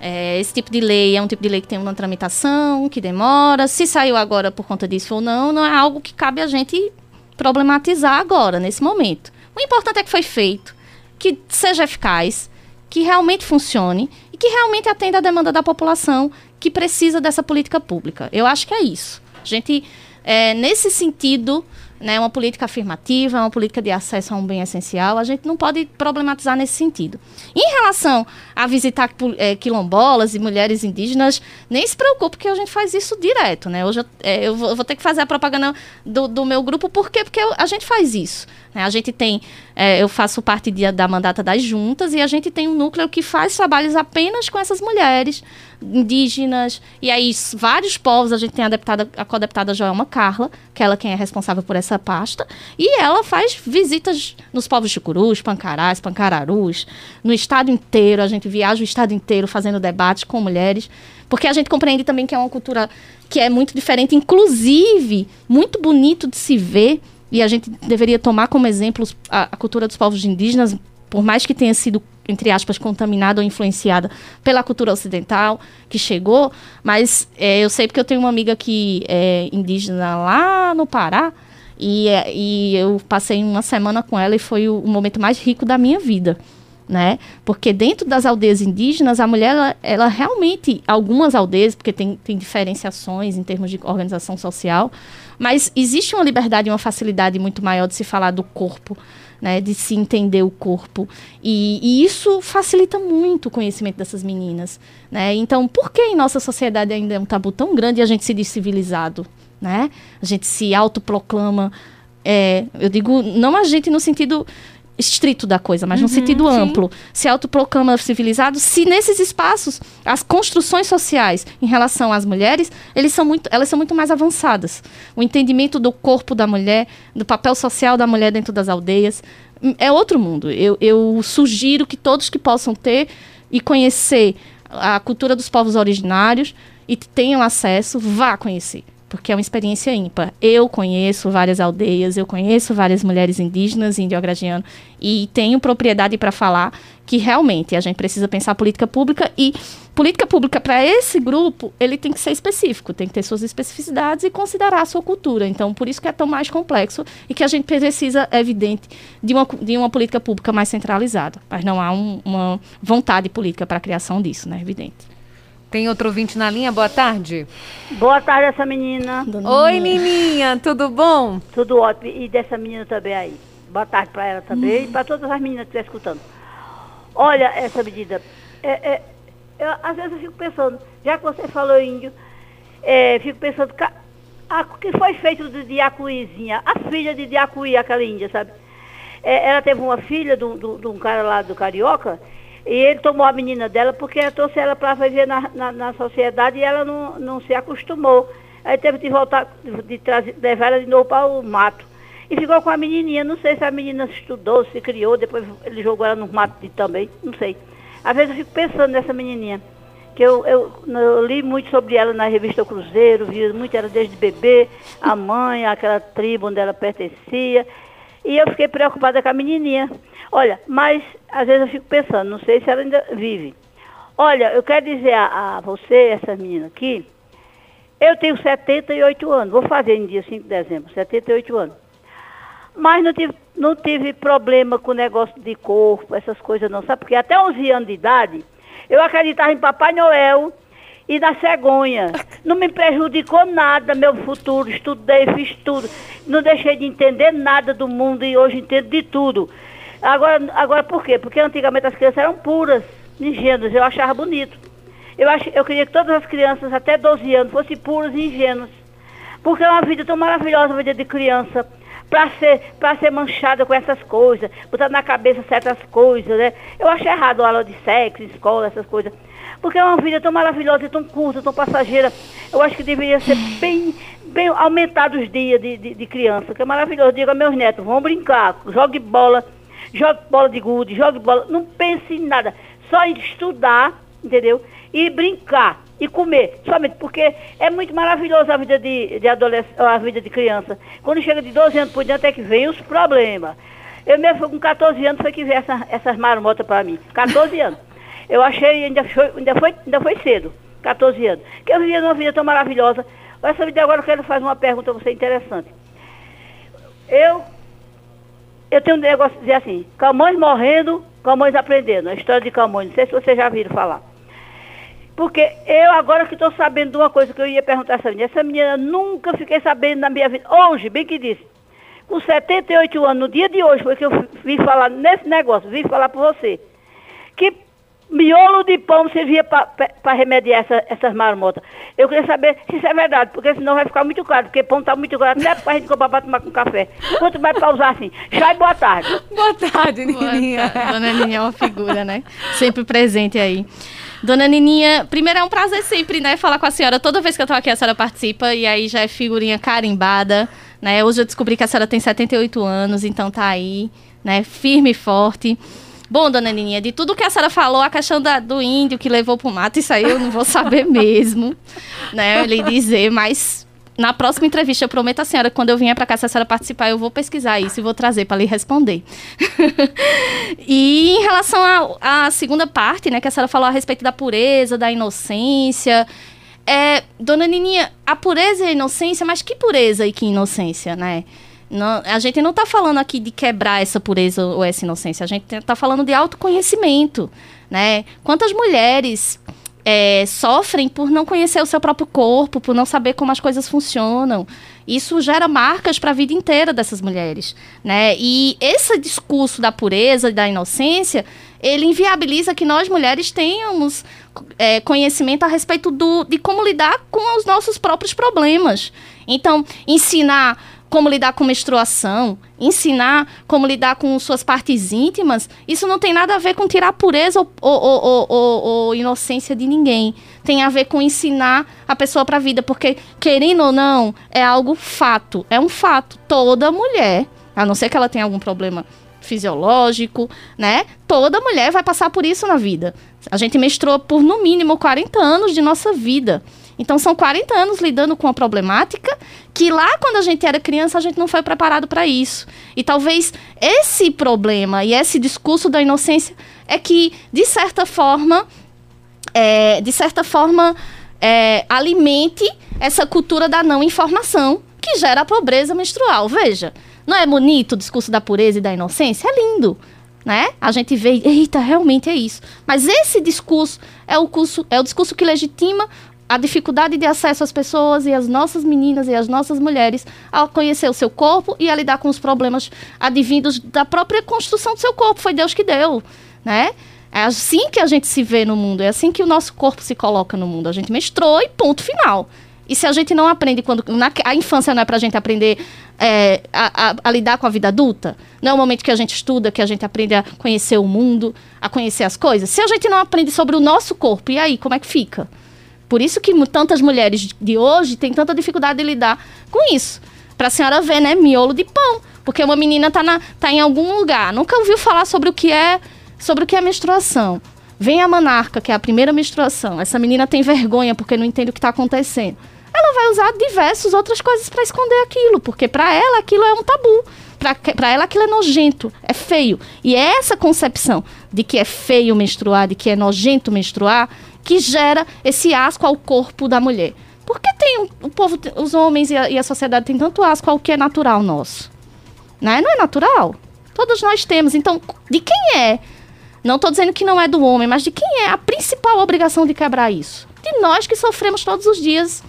É, esse tipo de lei é um tipo de lei que tem uma tramitação, que demora. Se saiu agora por conta disso ou não, não é algo que cabe a gente problematizar agora, nesse momento. O importante é que foi feito, que seja eficaz, que realmente funcione e que realmente atenda a demanda da população que precisa dessa política pública. Eu acho que é isso. A gente, é, nesse sentido, né, uma política afirmativa, uma política de acesso a um bem essencial, a gente não pode problematizar nesse sentido. Em relação a visitar é, quilombolas e mulheres indígenas, nem se preocupe que a gente faz isso direto, né? Hoje eu, é, eu vou, eu vou ter que fazer a propaganda do, do meu grupo, por quê? Porque a gente faz isso. né? A gente tem, é, eu faço parte de- da mandata das juntas e a gente tem um núcleo que faz trabalhos apenas com essas mulheres indígenas, e aí vários povos, a gente tem a deputada, a co-deputada Joelma Carla, que ela quem é responsável por essa pasta, e ela faz visitas nos povos chucurus, pancarás, pancararus, no estado inteiro, a gente viaja o estado inteiro fazendo debates com mulheres, porque a gente compreende também que é uma cultura que é muito diferente, inclusive muito bonito de se ver, e a gente deveria tomar como exemplo a, a cultura dos povos indígenas, por mais que tenha sido, entre aspas, contaminada ou influenciada pela cultura ocidental que chegou, mas é, eu sei porque eu tenho uma amiga que é indígena lá no Pará, e, e eu passei uma semana com ela e foi o, o momento mais rico da minha vida. Né? Porque dentro das aldeias indígenas, a mulher, ela, ela realmente, algumas aldeias, porque tem, tem diferenciações em termos de organização social, mas existe uma liberdade e uma facilidade muito maior de se falar do corpo, né, de se entender o corpo. E, e isso facilita muito o conhecimento dessas meninas. Né? Então, por que em nossa sociedade ainda é um tabu tão grande e a gente se diz civilizado? Né? A gente se autoproclama. É, eu digo, não a gente no sentido estrito da coisa, mas no sentido amplo. Se autoproclama civilizado, se nesses espaços as construções sociais em relação às mulheres, eles são muito, elas são muito mais avançadas. O entendimento do corpo da mulher, do papel social da mulher dentro das aldeias, hum, é outro mundo. Eu, eu sugiro que todos que possam ter e conhecer a cultura dos povos originários e tenham acesso, vá conhecer porque é uma experiência ímpar. Eu conheço várias aldeias, eu conheço várias mulheres indígenas, índio-agragiano, e tenho propriedade para falar que realmente a gente precisa pensar política pública e política pública para esse grupo, ele tem que ser específico, tem que ter suas especificidades e considerar a sua cultura. Então, por isso que é tão mais complexo e que a gente precisa, é evidente, de uma, de uma política pública mais centralizada. Mas não há um, uma vontade política para a criação disso, né? Evidente. Tem outro ouvinte na linha? Boa tarde. Boa tarde, essa menina. Oi, Nininha, tudo bom? Tudo ótimo. E dessa menina também aí. Boa tarde para ela também e para todas as meninas que estão escutando. Olha essa medida. É, é, eu, às vezes eu fico pensando, já que você falou índio, é, fico pensando, o que foi feito de Diacuizinha? A filha de Diacuí, aquela índia, sabe? É, ela teve uma filha de um cara lá do Carioca, e ele tomou a menina dela porque trouxe ela para viver na, na, na sociedade e ela não, não se acostumou. Aí teve que voltar, de, de trazer, levar ela de novo para o mato. E ficou com a menininha, não sei se a menina estudou, se criou, depois ele jogou ela no mato de- também, não sei. Às vezes eu fico pensando nessa menininha, que eu, eu, eu li muito sobre ela na revista Cruzeiro, vi muito ela desde bebê, a mãe, aquela tribo onde ela pertencia, e eu fiquei preocupada com a menininha. Olha, mas às vezes eu fico pensando, não sei se ela ainda vive. Olha, eu quero dizer a, a você, essa menina aqui, eu tenho 78 anos, vou fazer em dia 5 de dezembro, 78 anos. Mas não tive, não tive problema com o negócio de corpo, essas coisas não, sabe? Porque até 11 anos de idade, eu acreditava em Papai Noel e na cegonha. Não me prejudicou nada meu futuro, estudei, fiz tudo. Não deixei de entender nada do mundo e hoje entendo de tudo. Agora, agora por quê? Porque antigamente as crianças eram puras, ingênuas, eu achava bonito. Eu, ach, eu queria que todas as crianças até 12 anos fossem puras e ingênuas. Porque é uma vida tão maravilhosa a vida de criança. Para ser, ser manchada com essas coisas, botar na cabeça certas coisas, né? Eu acho errado a aula de sexo, escola, essas coisas. Porque é uma vida tão maravilhosa, tão curta, tão passageira. Eu acho que deveria ser bem, bem aumentado os dias de, de, de criança, que é maravilhoso. Digo a meus netos, vão brincar, jogue bola, jogue bola de gude, jogue bola, não pense em nada. Só em estudar, entendeu? E brincar e comer, somente porque é muito maravilhoso a vida de, de adolescente, a vida de criança. Quando chega de 12 anos por diante é que vem os problemas. Eu mesmo com 14 anos foi que veio essa, essas marmotas para mim. 14 anos. Eu achei, ainda foi, ainda foi, ainda foi cedo, 14 anos. Que eu vivia numa vida tão maravilhosa. Essa vida agora eu quero fazer uma pergunta a você interessante. Eu, eu tenho um negócio de dizer assim, Camões morrendo, Camões aprendendo. A história de Camões, não sei se vocês já viram falar. Porque eu agora que estou sabendo de uma coisa que eu ia perguntar a essa menina. Essa menina nunca fiquei sabendo na minha vida. Hoje, bem que disse, com 78 anos, no dia de hoje, foi que eu vim falar nesse negócio, vim falar para você. Miolo de pão servia para remediar essa, essas marmotas. Eu queria saber se isso é verdade, porque senão vai ficar muito caro, porque pão está muito caro, até para a gente comprar para tomar com café. Quanto mais para usar assim? Chá e boa tarde. Boa tarde, Nininha. Boa tarde. Dona Nininha é uma figura, né? Sempre presente aí. Dona Nininha, primeiro é um prazer sempre, né, falar com a senhora. Toda vez que eu tô aqui, a senhora participa e aí já é figurinha carimbada, né? Hoje eu descobri que a senhora tem 78 anos, então tá aí, né, firme e forte. Bom, dona Nininha, de tudo que a senhora falou, a questão da, do índio que levou pro mato, isso aí eu não vou saber mesmo, né, eu lhe dizer, mas na próxima entrevista eu prometo à senhora quando eu vier para cá, se a senhora participar, eu vou pesquisar isso e vou trazer para lhe responder. e em relação à segunda parte, né, que a senhora falou a respeito da pureza, da inocência, é, dona Nininha, a pureza e a inocência, mas que pureza e que inocência, né? Não, a gente não está falando aqui de quebrar essa pureza ou essa inocência, a gente está falando de autoconhecimento, né? Quantas mulheres é, sofrem por não conhecer o seu próprio corpo, por não saber como as coisas funcionam. Isso gera marcas para a vida inteira dessas mulheres, né? E esse discurso da pureza e da inocência, ele inviabiliza que nós mulheres tenhamos é, conhecimento a respeito do, de como lidar com os nossos próprios problemas. Então, ensinar como lidar com menstruação, ensinar como lidar com suas partes íntimas, isso não tem nada a ver com tirar pureza ou, ou, ou, ou, inocência de ninguém. Tem a ver com ensinar a pessoa para a vida, porque, querendo ou não, é algo fato. É um fato. Toda mulher, a não ser que ela tenha algum problema fisiológico, né? Toda mulher vai passar por isso na vida. A gente menstruou por no mínimo 40 anos de nossa vida. Então são 40 anos lidando com a problemática que lá quando a gente era criança a gente não foi preparado para isso. E talvez esse problema e esse discurso da inocência é que de certa forma, é, de certa forma é, alimente essa cultura da não informação que gera a pobreza menstrual. Veja, não é bonito o discurso da pureza e da inocência? É lindo. Né? A gente vê, eita, realmente é isso. Mas esse discurso é o, curso, é o discurso que legitima a dificuldade de acesso às pessoas e às nossas meninas e às nossas mulheres a conhecer o seu corpo e a lidar com os problemas advindos da própria construção do seu corpo. Foi Deus que deu, né? É assim que a gente se vê no mundo, é assim que o nosso corpo se coloca no mundo. A gente menstruou e ponto final. E se a gente não aprende quando. Na, a infância não é para a gente aprender é, a, a, a, lidar com a vida adulta? Não é o momento que a gente estuda, que a gente aprende a conhecer o mundo, a conhecer as coisas? Se a gente não aprende sobre o nosso corpo, e aí, como é que fica? Por isso que tantas mulheres de hoje têm tanta dificuldade de lidar com isso. Para a senhora ver, né? Miolo de pão. Porque uma menina tá, na, tá em algum lugar, nunca ouviu falar sobre o que é sobre o que é menstruação. Vem a manarca, que é a primeira menstruação. Essa menina tem vergonha porque não entende o que está acontecendo ela vai usar diversas outras coisas para esconder aquilo, porque para ela aquilo é um tabu. Para ela aquilo é nojento, é feio. E é essa concepção de que é feio menstruar, de que é nojento menstruar, que gera esse asco ao corpo da mulher. Por que tem o povo, os homens e a, e a sociedade tem tanto asco ao que é natural nosso? Né? Não é natural? Todos nós temos. Então, de quem é? Não estou dizendo que não é do homem, mas de quem é a principal obrigação de quebrar isso? De nós que sofremos todos os dias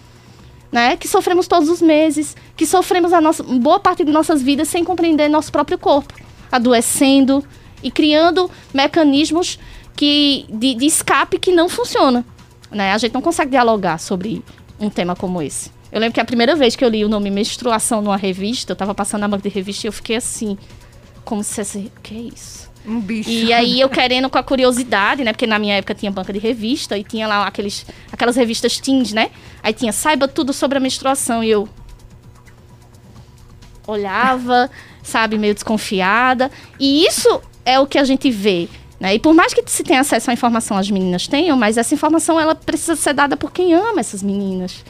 né? Que sofremos todos os meses, que sofremos a nossa boa parte de nossas vidas sem compreender nosso próprio corpo, adoecendo e criando mecanismos que de, de escape que não funcionam, né? A gente não consegue dialogar sobre um tema como esse. Eu lembro que a primeira vez que eu li o nome menstruação numa revista, eu estava passando na banca de revista e eu fiquei assim, como se fosse, o que é isso? Um bicho. E aí eu querendo com a curiosidade, né? Porque na minha época tinha banca de revista e tinha lá aqueles, aquelas revistas teens, né? Aí tinha saiba tudo sobre a menstruação e eu olhava, sabe, meio desconfiada. E isso é o que a gente vê. Né? E por mais que se tenha acesso à informação, as meninas tenham, mas essa informação ela precisa ser dada por quem ama essas meninas,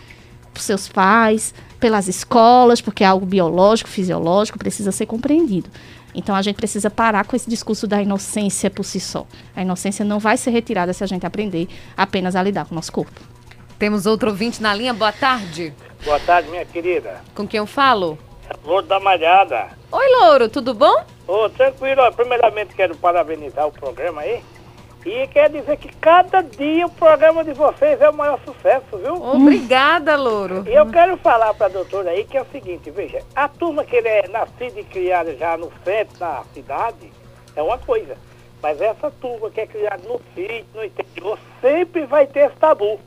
por seus pais, pelas escolas, porque é algo biológico, fisiológico, precisa ser compreendido. Então a gente precisa parar com esse discurso da inocência por si só. A inocência não vai ser retirada se a gente aprender apenas a lidar com o nosso corpo. Temos outro ouvinte na linha. Boa tarde. Boa tarde, minha querida. Com quem eu falo? Louro da Malhada. Oi, Louro, tudo bom? Ô, oh, tranquilo. Primeiramente quero parabenizar o programa aí. E quer dizer que cada dia o programa de vocês é o maior sucesso, viu? Obrigada, Louro. E eu quero falar para a doutora aí que é o seguinte, veja, a turma que ele é nascida e criada já no centro, na cidade, é uma coisa. Mas essa turma que é criada no sítio, no interior, sempre vai ter esse tabu.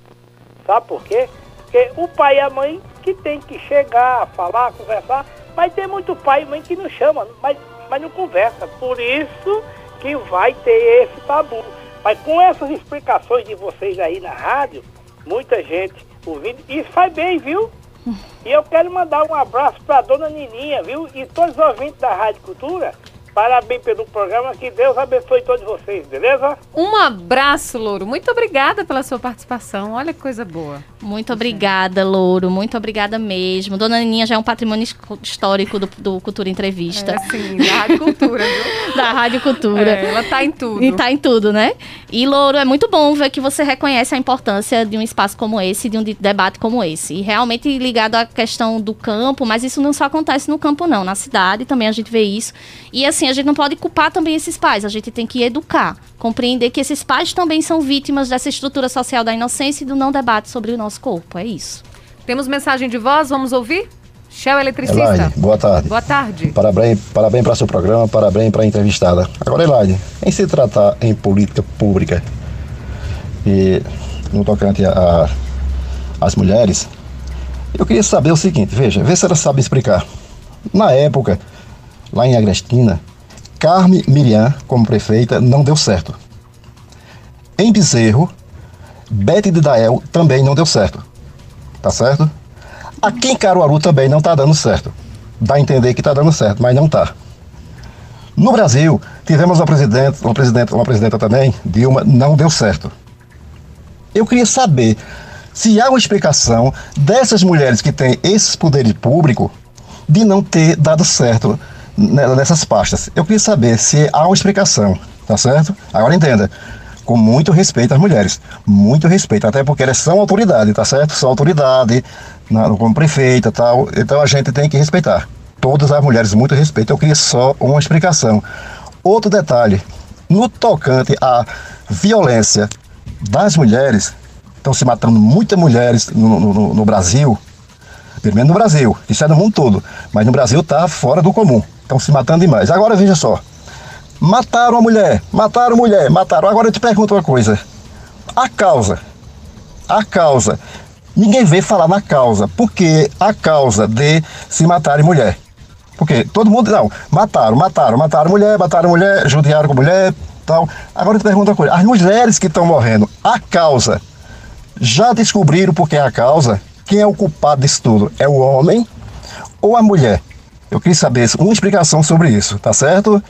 Sabe por quê? Porque o pai e a mãe que tem que chegar, falar, conversar, mas tem muito pai e mãe que não chama, mas, mas não conversa. Por isso que vai ter esse tabu. Mas com essas explicações de vocês aí na rádio, muita gente ouvindo, isso faz bem, viu? E eu quero mandar um abraço para dona Nininha, viu? E todos os ouvintes da Rádio Cultura, Parabéns pelo programa, que Deus abençoe todos vocês, beleza? Um abraço, Louro. Muito obrigada pela sua participação. Olha que coisa boa. Muito obrigada, Louro. Muito obrigada mesmo. Dona Aninha já é um patrimônio histórico do, do Cultura Entrevista. É, sim, da Rádio Cultura, viu? da Rádio Cultura. É, ela tá em tudo. E tá em tudo, né? E, Louro, é muito bom ver que você reconhece a importância de um espaço como esse, de um debate como esse. E realmente ligado à questão do campo, mas isso não só acontece no campo, não. Na cidade também a gente vê isso. E, assim, a gente não pode culpar também esses pais, a gente tem que educar, compreender que esses pais também são vítimas dessa estrutura social da inocência e do não debate sobre o nosso corpo. É isso. Temos mensagem de voz, vamos ouvir? Shell Eletricista. Elaide, boa tarde. Boa tarde. Parabéns, parabéns para seu programa, parabéns para a entrevistada. Agora, Elaide, em se tratar em política pública e no tocante as mulheres, eu queria saber o seguinte, veja, vê se ela sabe explicar. Na época, lá em Agrestina, Carme Miriam, como prefeita, não deu certo. Em Bezerro, Bete de Dael também não deu certo. Tá certo? Aqui em Caruaru também não tá dando certo. Dá a entender que tá dando certo, mas não tá. No Brasil, tivemos uma presidente, uma presidenta, uma presidenta também, Dilma, não deu certo. Eu queria saber se há uma explicação dessas mulheres que têm esse poder público de não ter dado certo nessas pastas. Eu queria saber se há uma explicação, tá certo? Agora entenda, com muito respeito às mulheres, muito respeito, até porque elas são autoridade, tá certo? São autoridade, na, como prefeita tal, então a gente tem que respeitar. Todas as mulheres, muito respeito. Eu queria só uma explicação. Outro detalhe, no tocante à violência das mulheres, estão se matando muitas mulheres no, no, no Brasil, pelo menos no Brasil, isso é no mundo todo, mas no Brasil está fora do comum. Estão se matando demais. Agora veja só. Mataram a mulher, mataram a mulher, mataram. Agora eu te pergunto uma coisa. A causa, a causa ninguém vê falar na causa. Porque a causa de se matarem mulher. Porque todo mundo, não, mataram, mataram, mataram mulher, mataram mulher, judiaram com mulher, tal. Agora eu te pergunto uma coisa, as mulheres que estão morrendo, a causa, já descobriram por que é a causa? Quem é o culpado disso tudo? É o homem ou a mulher? Eu queria saber uma explicação sobre isso, tá certo?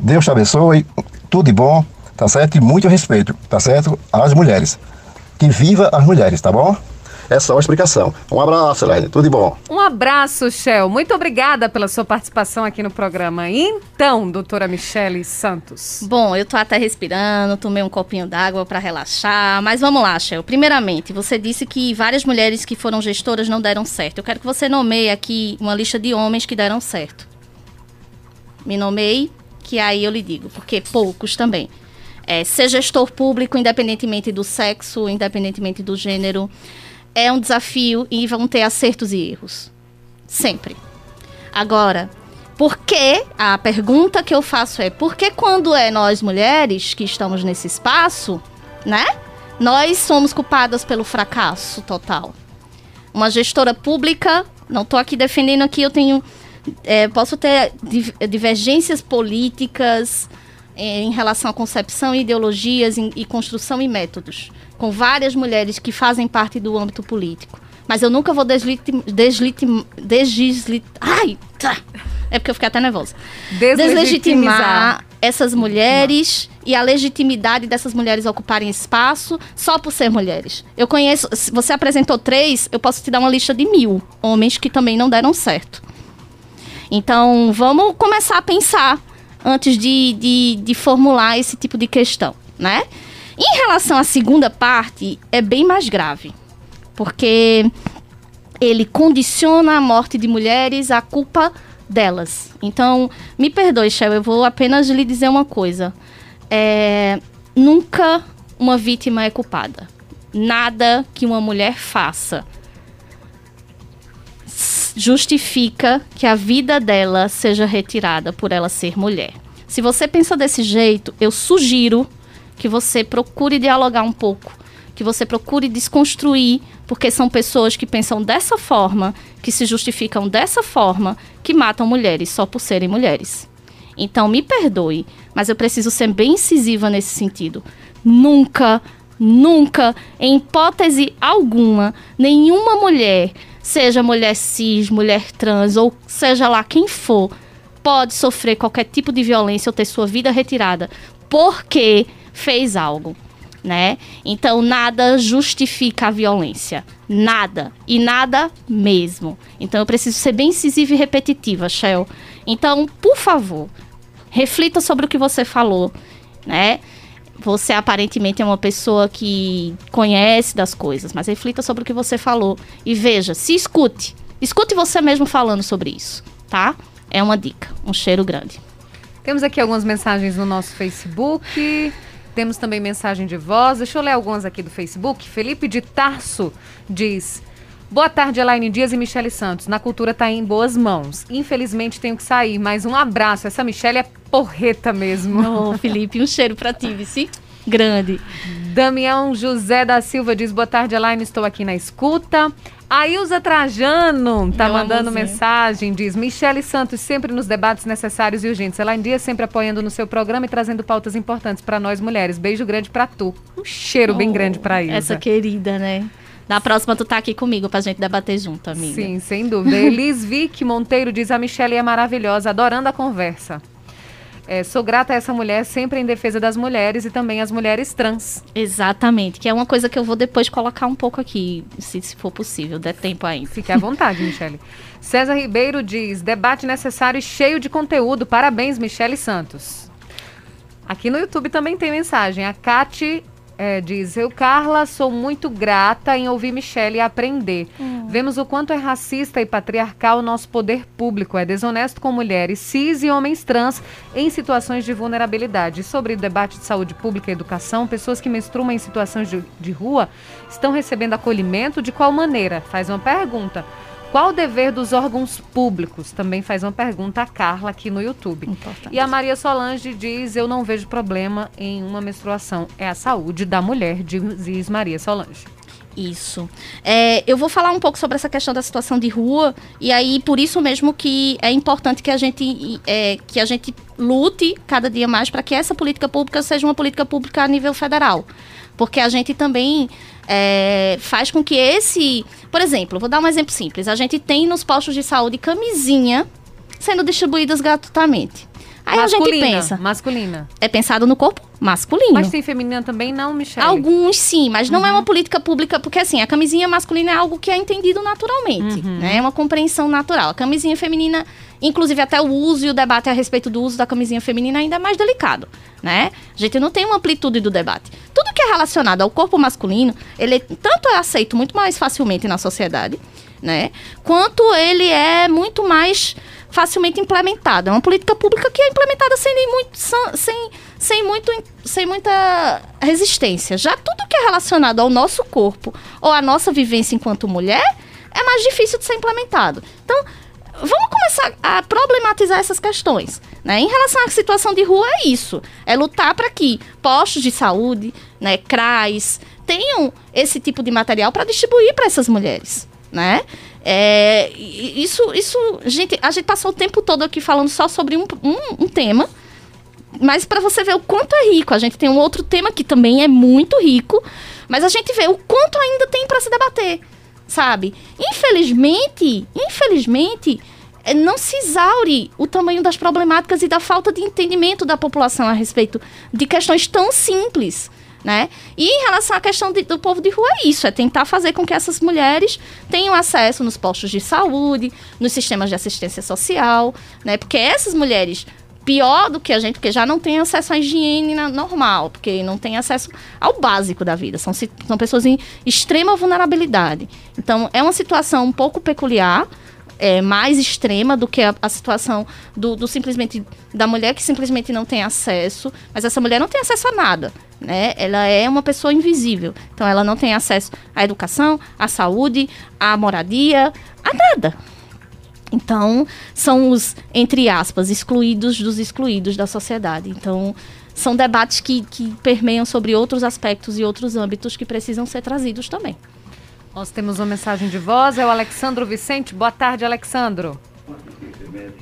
Deus te abençoe, tudo de bom, tá certo? E muito respeito, tá certo? Às mulheres. Que viva as mulheres, tá bom? É só a explicação. Um abraço, Elaine. Tudo de bom. Um abraço, Shell. Muito obrigada pela sua participação aqui no programa. Então, doutora Michele Santos. Bom, eu tô até respirando, tomei um copinho d'água para relaxar, mas vamos lá, Shell. Primeiramente, você disse que várias mulheres que foram gestoras não deram certo. Eu quero que você nomeie aqui uma lista de homens que deram certo. Me nomeie, que aí eu lhe digo, porque poucos também. É, ser gestor público, independentemente do sexo, independentemente do gênero é um desafio e vão ter acertos e erros. Sempre. Agora, por que? A pergunta que eu faço é: por que quando é nós mulheres que estamos nesse espaço, né? Nós somos culpadas pelo fracasso total. Uma gestora pública, não estou aqui defendendo aqui, eu tenho. É, posso ter divergências políticas em relação à concepção, ideologias e construção e métodos com várias mulheres que fazem parte do âmbito político. Mas eu nunca vou. Deslitim, deslislit, ai, tá. É porque eu fiquei até nervosa. Deslegitimar essas mulheres e a legitimidade dessas mulheres ocuparem espaço só por ser mulheres. Eu conheço. Você apresentou três, eu posso te dar uma lista de mil homens que também não deram certo. Então, vamos começar a pensar antes de, de, de formular esse tipo de questão, né? Em relação à segunda parte, é bem mais grave, porque ele condiciona a morte de mulheres à culpa delas. Então, me perdoe, Shell, eu vou apenas lhe dizer uma coisa. É, nunca uma vítima é culpada. Nada que uma mulher faça justifica que a vida dela seja retirada por ela ser mulher. Se você pensa desse jeito, eu sugiro que você procure dialogar um pouco, que você procure desconstruir, porque são pessoas que pensam dessa forma, que se justificam dessa forma, que matam mulheres só por serem mulheres. Então, me perdoe, mas eu preciso ser bem incisiva nesse sentido. Nunca, nunca, em hipótese alguma, nenhuma mulher, seja mulher cis, mulher trans ou seja lá quem for, pode sofrer qualquer tipo de violência ou ter sua vida retirada porque fez algo, né? Então nada justifica a violência, nada e nada mesmo. Então eu preciso ser bem incisiva e repetitiva, Shell. Então, por favor, reflita sobre o que você falou, né? Você aparentemente é uma pessoa que conhece das coisas, mas reflita sobre o que você falou e veja, se escute. Escute você mesmo falando sobre isso, tá? É uma dica. Um cheiro grande. Temos aqui algumas mensagens no nosso Facebook. Temos também mensagem de voz. Deixa eu ler algumas aqui do Facebook. Felipe de Tarso diz: Boa tarde, Elaine Dias e Michele Santos. Na cultura tá em boas mãos. Infelizmente tenho que sair, mas um abraço. Essa Michele é porreta mesmo. Ô, oh, Felipe, um cheiro pra ti, vice. Grande. Damião José da Silva diz: Boa tarde, Elaine. Estou aqui na escuta. A Ilza Trajano tá Meu mandando amorzinho. mensagem, diz Michele Santos sempre nos debates necessários e urgentes. Ela em dia sempre apoiando no seu programa e trazendo pautas importantes para nós mulheres. Beijo grande para tu. Um cheiro oh, bem grande para Ilza. Essa querida, né? Na próxima tu tá aqui comigo pra gente debater junto, amiga. Sim, sem dúvida. Elis Vick Monteiro diz a Michele é maravilhosa, adorando a conversa. É, sou grata a essa mulher sempre em defesa das mulheres e também as mulheres trans. Exatamente, que é uma coisa que eu vou depois colocar um pouco aqui, se, se for possível, der tempo ainda. Fique à vontade, Michele. César Ribeiro diz: debate necessário e cheio de conteúdo. Parabéns, Michele Santos. Aqui no YouTube também tem mensagem. A Cati é, diz, eu, Carla, sou muito grata em ouvir Michelle e aprender. Hum. Vemos o quanto é racista e patriarcal o nosso poder público. É desonesto com mulheres cis e homens trans em situações de vulnerabilidade. Sobre o debate de saúde pública e educação, pessoas que menstruam em situações de, de rua estão recebendo acolhimento de qual maneira? Faz uma pergunta. Qual o dever dos órgãos públicos? Também faz uma pergunta a Carla aqui no YouTube. Importante. E a Maria Solange diz: Eu não vejo problema em uma menstruação. É a saúde da mulher, diz Maria Solange. Isso. É, eu vou falar um pouco sobre essa questão da situação de rua e aí por isso mesmo que é importante que a gente é, que a gente lute cada dia mais para que essa política pública seja uma política pública a nível federal, porque a gente também é, faz com que esse, por exemplo, vou dar um exemplo simples. A gente tem nos postos de saúde camisinha sendo distribuídas gratuitamente. Aí masculina, a gente pensa. Masculina. É pensado no corpo masculino. Mas tem feminina também, não, Michelle? Alguns sim, mas não é uma política pública, porque assim, a camisinha masculina é algo que é entendido naturalmente, né? É uma compreensão natural. A camisinha feminina, inclusive até o uso e o debate a respeito do uso da camisinha feminina ainda é mais delicado, né? A gente não tem uma amplitude do debate. Tudo que é relacionado ao corpo masculino, ele tanto é aceito muito mais facilmente na sociedade, né? Quanto ele é muito mais facilmente implementado. É uma política pública que é implementada sem nem muito sem, sem, muito, sem muita resistência. Já tudo que é relacionado ao nosso corpo ou à nossa vivência enquanto mulher é mais difícil de ser implementado. Então, vamos começar a problematizar essas questões. Né? Em relação à situação de rua, é isso. É lutar para que postos de saúde, né, CRAs, tenham esse tipo de material para distribuir para essas mulheres. Né? É, isso, isso gente, a gente passou o tempo todo aqui falando só sobre um, um, um tema, mas para você ver o quanto é rico, a gente tem um outro tema que também é muito rico, mas a gente vê o quanto ainda tem para se debater, sabe? Infelizmente, infelizmente, é, não se exaure o tamanho das problemáticas e da falta de entendimento da população a respeito de questões tão simples né? E em relação à questão de, do povo de rua, é isso: é tentar fazer com que essas mulheres tenham acesso nos postos de saúde, nos sistemas de assistência social, né? Porque essas mulheres, pior do que a gente, porque já não tem acesso à higiene normal, porque não tem acesso ao básico da vida, são, são pessoas em extrema vulnerabilidade. Então, é uma situação um pouco peculiar. É, mais extrema do que a, a situação do, do simplesmente da mulher que simplesmente não tem acesso, mas essa mulher não tem acesso a nada né? Ela é uma pessoa invisível. Então ela não tem acesso à educação, à saúde, à moradia, a nada. Então, são os, entre aspas, excluídos dos excluídos da sociedade. Então, são debates que, que permeiam sobre outros aspectos e outros âmbitos que precisam ser trazidos também. Nós temos uma mensagem de voz, é o Alexandro Vicente. Boa tarde, Alexandro.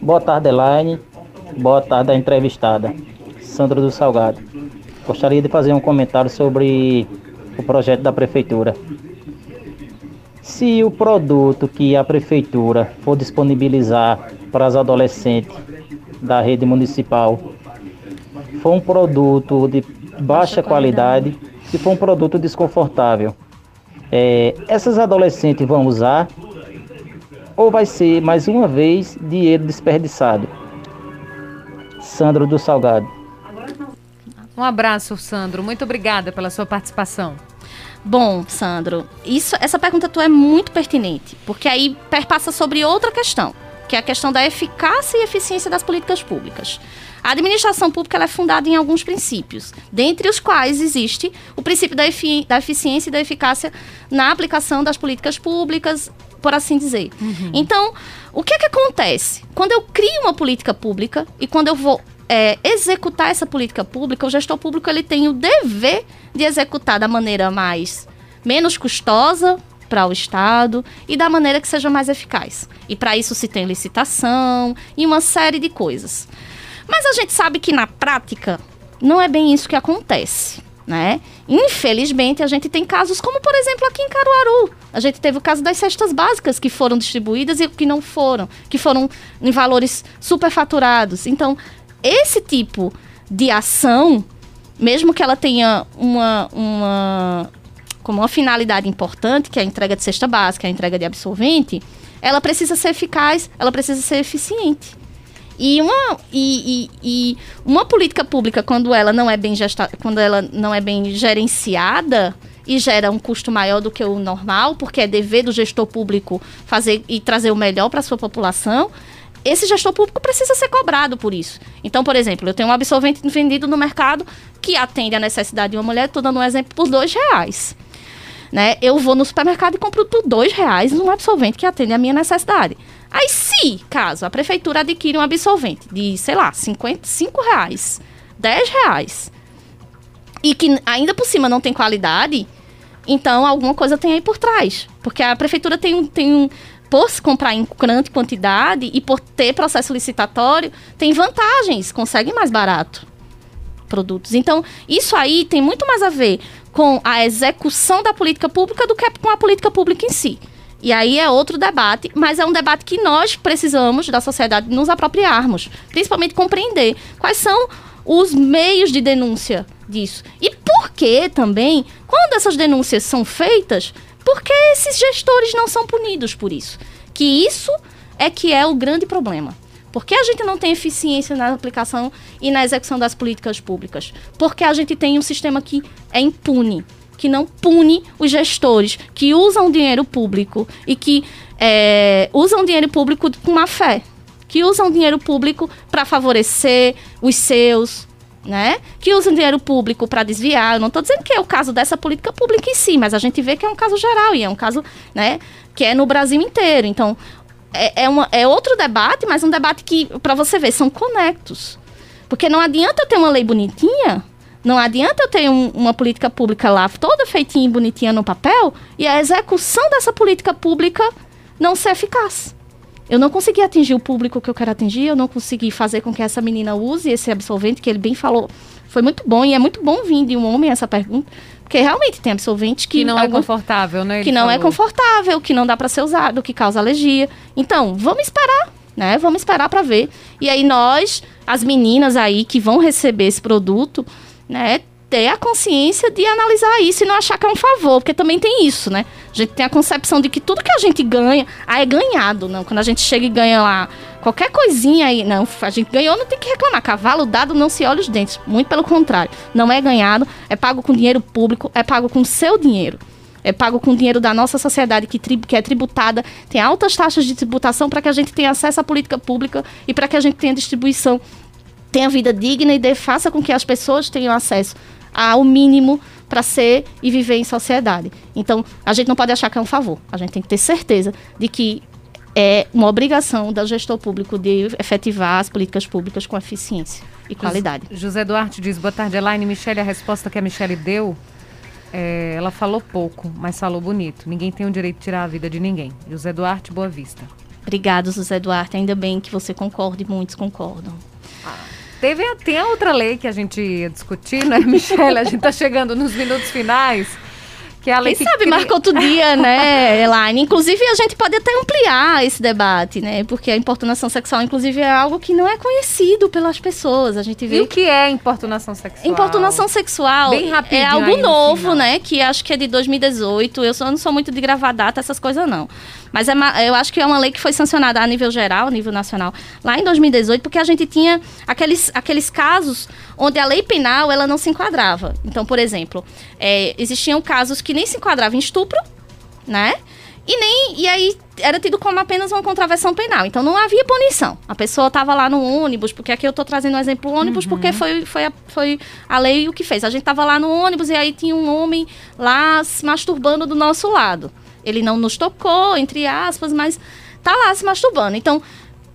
Boa tarde, Elaine. Boa tarde, a entrevistada, Sandro do Salgado. Gostaria de fazer um comentário sobre o projeto da prefeitura. Se o produto que a prefeitura for disponibilizar para as adolescentes da rede municipal for um produto de baixa qualidade, se for um produto desconfortável, é, essas adolescentes vão usar ou vai ser mais uma vez dinheiro desperdiçado? Sandro do Salgado. Um abraço, Sandro. Muito obrigada pela sua participação. Bom, Sandro, isso, essa pergunta tua é muito pertinente, porque aí perpassa sobre outra questão, que é a questão da eficácia e eficiência das políticas públicas. A administração pública é fundada em alguns princípios, dentre os quais existe o princípio da, efi da eficiência e da eficácia na aplicação das políticas públicas, por assim dizer. Uhum. Então, o que, é que acontece? Quando eu crio uma política pública e quando eu vou é, executar essa política pública, o gestor público ele tem o dever de executar da maneira mais menos custosa para o Estado e da maneira que seja mais eficaz. E para isso se tem licitação e uma série de coisas. Mas a gente sabe que na prática não é bem isso que acontece. Né? Infelizmente, a gente tem casos como, por exemplo, aqui em Caruaru. A gente teve o caso das cestas básicas que foram distribuídas e que não foram, que foram em valores superfaturados. Então, esse tipo de ação, mesmo que ela tenha uma, uma como uma finalidade importante, que é a entrega de cesta básica, a entrega de absorvente, ela precisa ser eficaz, ela precisa ser eficiente. E uma, e, e, e uma política pública, quando ela não é bem gesta, quando ela não é bem gerenciada e gera um custo maior do que o normal, porque é dever do gestor público fazer e trazer o melhor para a sua população, esse gestor público precisa ser cobrado por isso. Então, por exemplo, eu tenho um absorvente vendido no mercado que atende a necessidade de uma mulher, estou dando um exemplo, por dois reais. Né? Eu vou no supermercado e compro por dois reais um absorvente que atende a minha necessidade. Aí, se, caso, a prefeitura adquire um absorvente de, sei lá, 55 reais, 10 reais, e que ainda por cima não tem qualidade, Então, alguma coisa tem aí por trás. Porque a prefeitura tem, tem um. Por se comprar em grande quantidade e por ter processo licitatório, tem vantagens, consegue mais barato produtos. Então, isso aí tem muito mais a ver com a execução da política pública do que com a política pública em si. E aí é outro debate, mas é um debate que nós precisamos, da sociedade, nos apropriarmos. Principalmente compreender quais são os meios de denúncia disso. E por que também, quando essas denúncias são feitas, por que esses gestores não são punidos por isso? Que isso é que é o grande problema. Por que a gente não tem eficiência na aplicação e na execução das políticas públicas? Porque a gente tem um sistema que é impune, que não pune os gestores que usam dinheiro público e que é, usam dinheiro público com má fé, que usam dinheiro público para favorecer os seus, né? Que usam dinheiro público para desviar. Eu não estou dizendo que é o caso dessa política pública em si, mas a gente vê que é um caso geral e é um caso, né? Que é no Brasil inteiro. Então é, é, uma, é outro debate, mas um debate que, para você ver, são conectos. Porque não adianta ter uma lei bonitinha, não adianta eu ter um- uma política pública lá toda feitinha e bonitinha no papel e a execução dessa política pública não ser eficaz. Eu não consegui atingir o público que eu quero atingir, eu não consegui fazer com que essa menina use esse absolvente, que ele bem falou. Foi muito bom, e é muito bom vir de um homem essa pergunta, porque realmente tem absolvente que, Que não é algum- confortável, né? que não é falou. confortável, que não dá para ser usado, que causa alergia. Então, vamos esperar, né? Vamos esperar para ver. E aí nós, as meninas aí que vão receber esse produto, né, ter a consciência de analisar isso e não achar que é um favor, porque também tem isso, né? A gente tem a concepção de que tudo que a gente ganha, ah, é ganhado, não. Quando a gente chega e ganha lá qualquer coisinha aí, não, a gente ganhou, não tem que reclamar. Cavalo dado não se olha os dentes, muito pelo contrário. Não é ganhado, é pago com dinheiro público, é pago com seu dinheiro. É pago com dinheiro da nossa sociedade que, tri- que é tributada, tem altas taxas de tributação para que a gente tenha acesso à política pública e para que a gente tenha distribuição, tenha vida digna e faça com que as pessoas tenham acesso ao mínimo para ser e viver em sociedade. Então, a gente não pode achar que é um favor. A gente tem que ter certeza de que é uma obrigação do gestor público de efetivar as políticas públicas com eficiência e qualidade. José Duarte diz, boa tarde, Elaine. Michele, a resposta que a Michele deu, é, ela falou pouco, mas falou bonito. Ninguém tem o direito de tirar a vida de ninguém. José Duarte, boa vista. Obrigado, José Duarte. Ainda bem que você concorda e muitos concordam. Teve, a- tem a outra lei que a gente ia discutir, né, Michele? A gente tá chegando nos minutos finais. Que é a lei Quem que sabe cria- marca outro dia, né, Elaine? Inclusive, a gente pode até ampliar esse debate, né? Porque a importunação sexual, inclusive, é algo que não é conhecido pelas pessoas. A gente E vê o que é importunação sexual? Importunação sexual é algo no novo, né? Que acho que é de 2018. Eu só não sou muito de gravar data, essas coisas não. Mas é eu acho que é uma lei que foi sancionada a nível geral, a nível nacional, lá em 2018, porque a gente tinha aqueles, aqueles casos onde a lei penal ela não se enquadrava. Então, por exemplo, é, existiam casos que nem se enquadravam em estupro, né? E nem e aí era tido como apenas uma contravenção penal. Então não havia punição. A pessoa estava lá no ônibus, porque aqui eu estou trazendo um exemplo ônibus, porque foi, foi, a, foi a lei o que fez. A gente estava lá no ônibus e aí tinha um homem lá se masturbando do nosso lado. Ele não nos tocou, entre aspas, mas tá lá se masturbando. Então,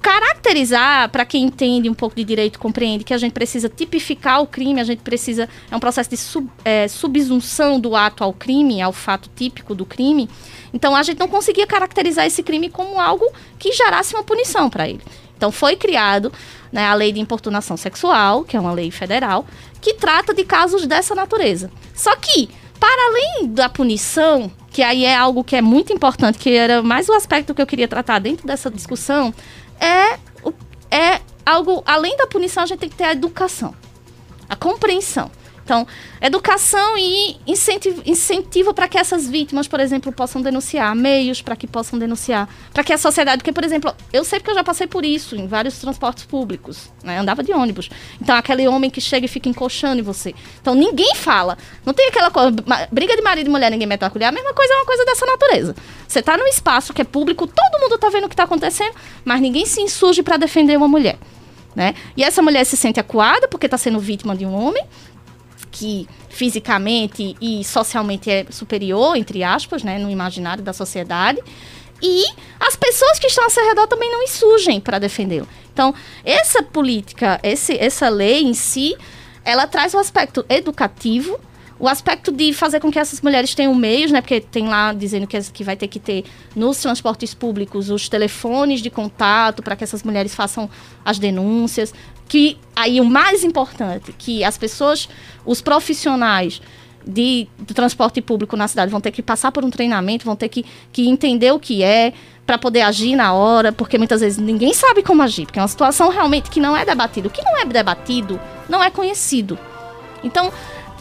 caracterizar, para quem entende um pouco de direito, compreende que a gente precisa tipificar o crime, a gente precisa. É um processo de sub, é, subsunção do ato ao crime, ao fato típico do crime. Então, a gente não conseguia caracterizar esse crime como algo que gerasse uma punição para ele. Então, foi criado né, a lei de importunação sexual, que é uma lei federal, que trata de casos dessa natureza. Só que, para além da punição, que aí é algo que é muito importante, que era mais o aspecto que eu queria tratar dentro dessa discussão, é, é algo, além da punição, a gente tem que ter a educação, a compreensão. Então, educação e incentivo, incentivo para que essas vítimas, por exemplo, possam denunciar, meios para que possam denunciar, para que a sociedade, porque, por exemplo, eu sei porque eu já passei por isso em vários transportes públicos, né? andava de ônibus. Então, aquele homem que chega e fica encoxando em você. Então, ninguém fala. Não tem aquela coisa, briga de marido e mulher, ninguém mete a colher. A mesma coisa é uma coisa dessa natureza. Você tá num espaço que é público, todo mundo tá vendo o que tá acontecendo, mas ninguém se insurge para defender uma mulher. Né? E essa mulher se sente acuada porque está sendo vítima de um homem que fisicamente e socialmente é superior, entre aspas, né, no imaginário da sociedade. E as pessoas que estão ao seu redor também não insurgem para defendê-lo. Então, essa política, esse, essa lei em si, ela traz o aspecto educativo, o aspecto de fazer com que essas mulheres tenham meios, né? Porque tem lá dizendo que, que vai ter que ter nos transportes públicos os telefones de contato para que essas mulheres façam as denúncias. Que aí o mais importante, que as pessoas, os profissionais de, do transporte público na cidade vão ter que passar por um treinamento, vão ter que, que entender o que é para poder agir na hora, porque muitas vezes ninguém sabe como agir, porque é uma situação realmente que não é debatida. O que não é debatido não é conhecido. Então,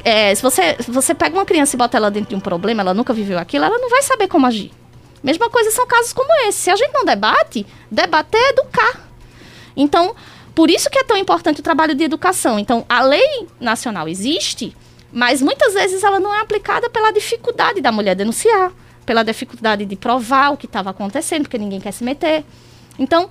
é, se você, você pega uma criança e bota ela dentro de um problema, ela nunca viveu aquilo, ela não vai saber como agir. Mesma coisa são casos como esse. Se a gente não debate, debater é educar. Então, por isso que é tão importante o trabalho de educação. Então, a lei nacional existe, mas muitas vezes ela não é aplicada pela dificuldade da mulher denunciar, pela dificuldade de provar o que estava acontecendo, porque ninguém quer se meter. Então,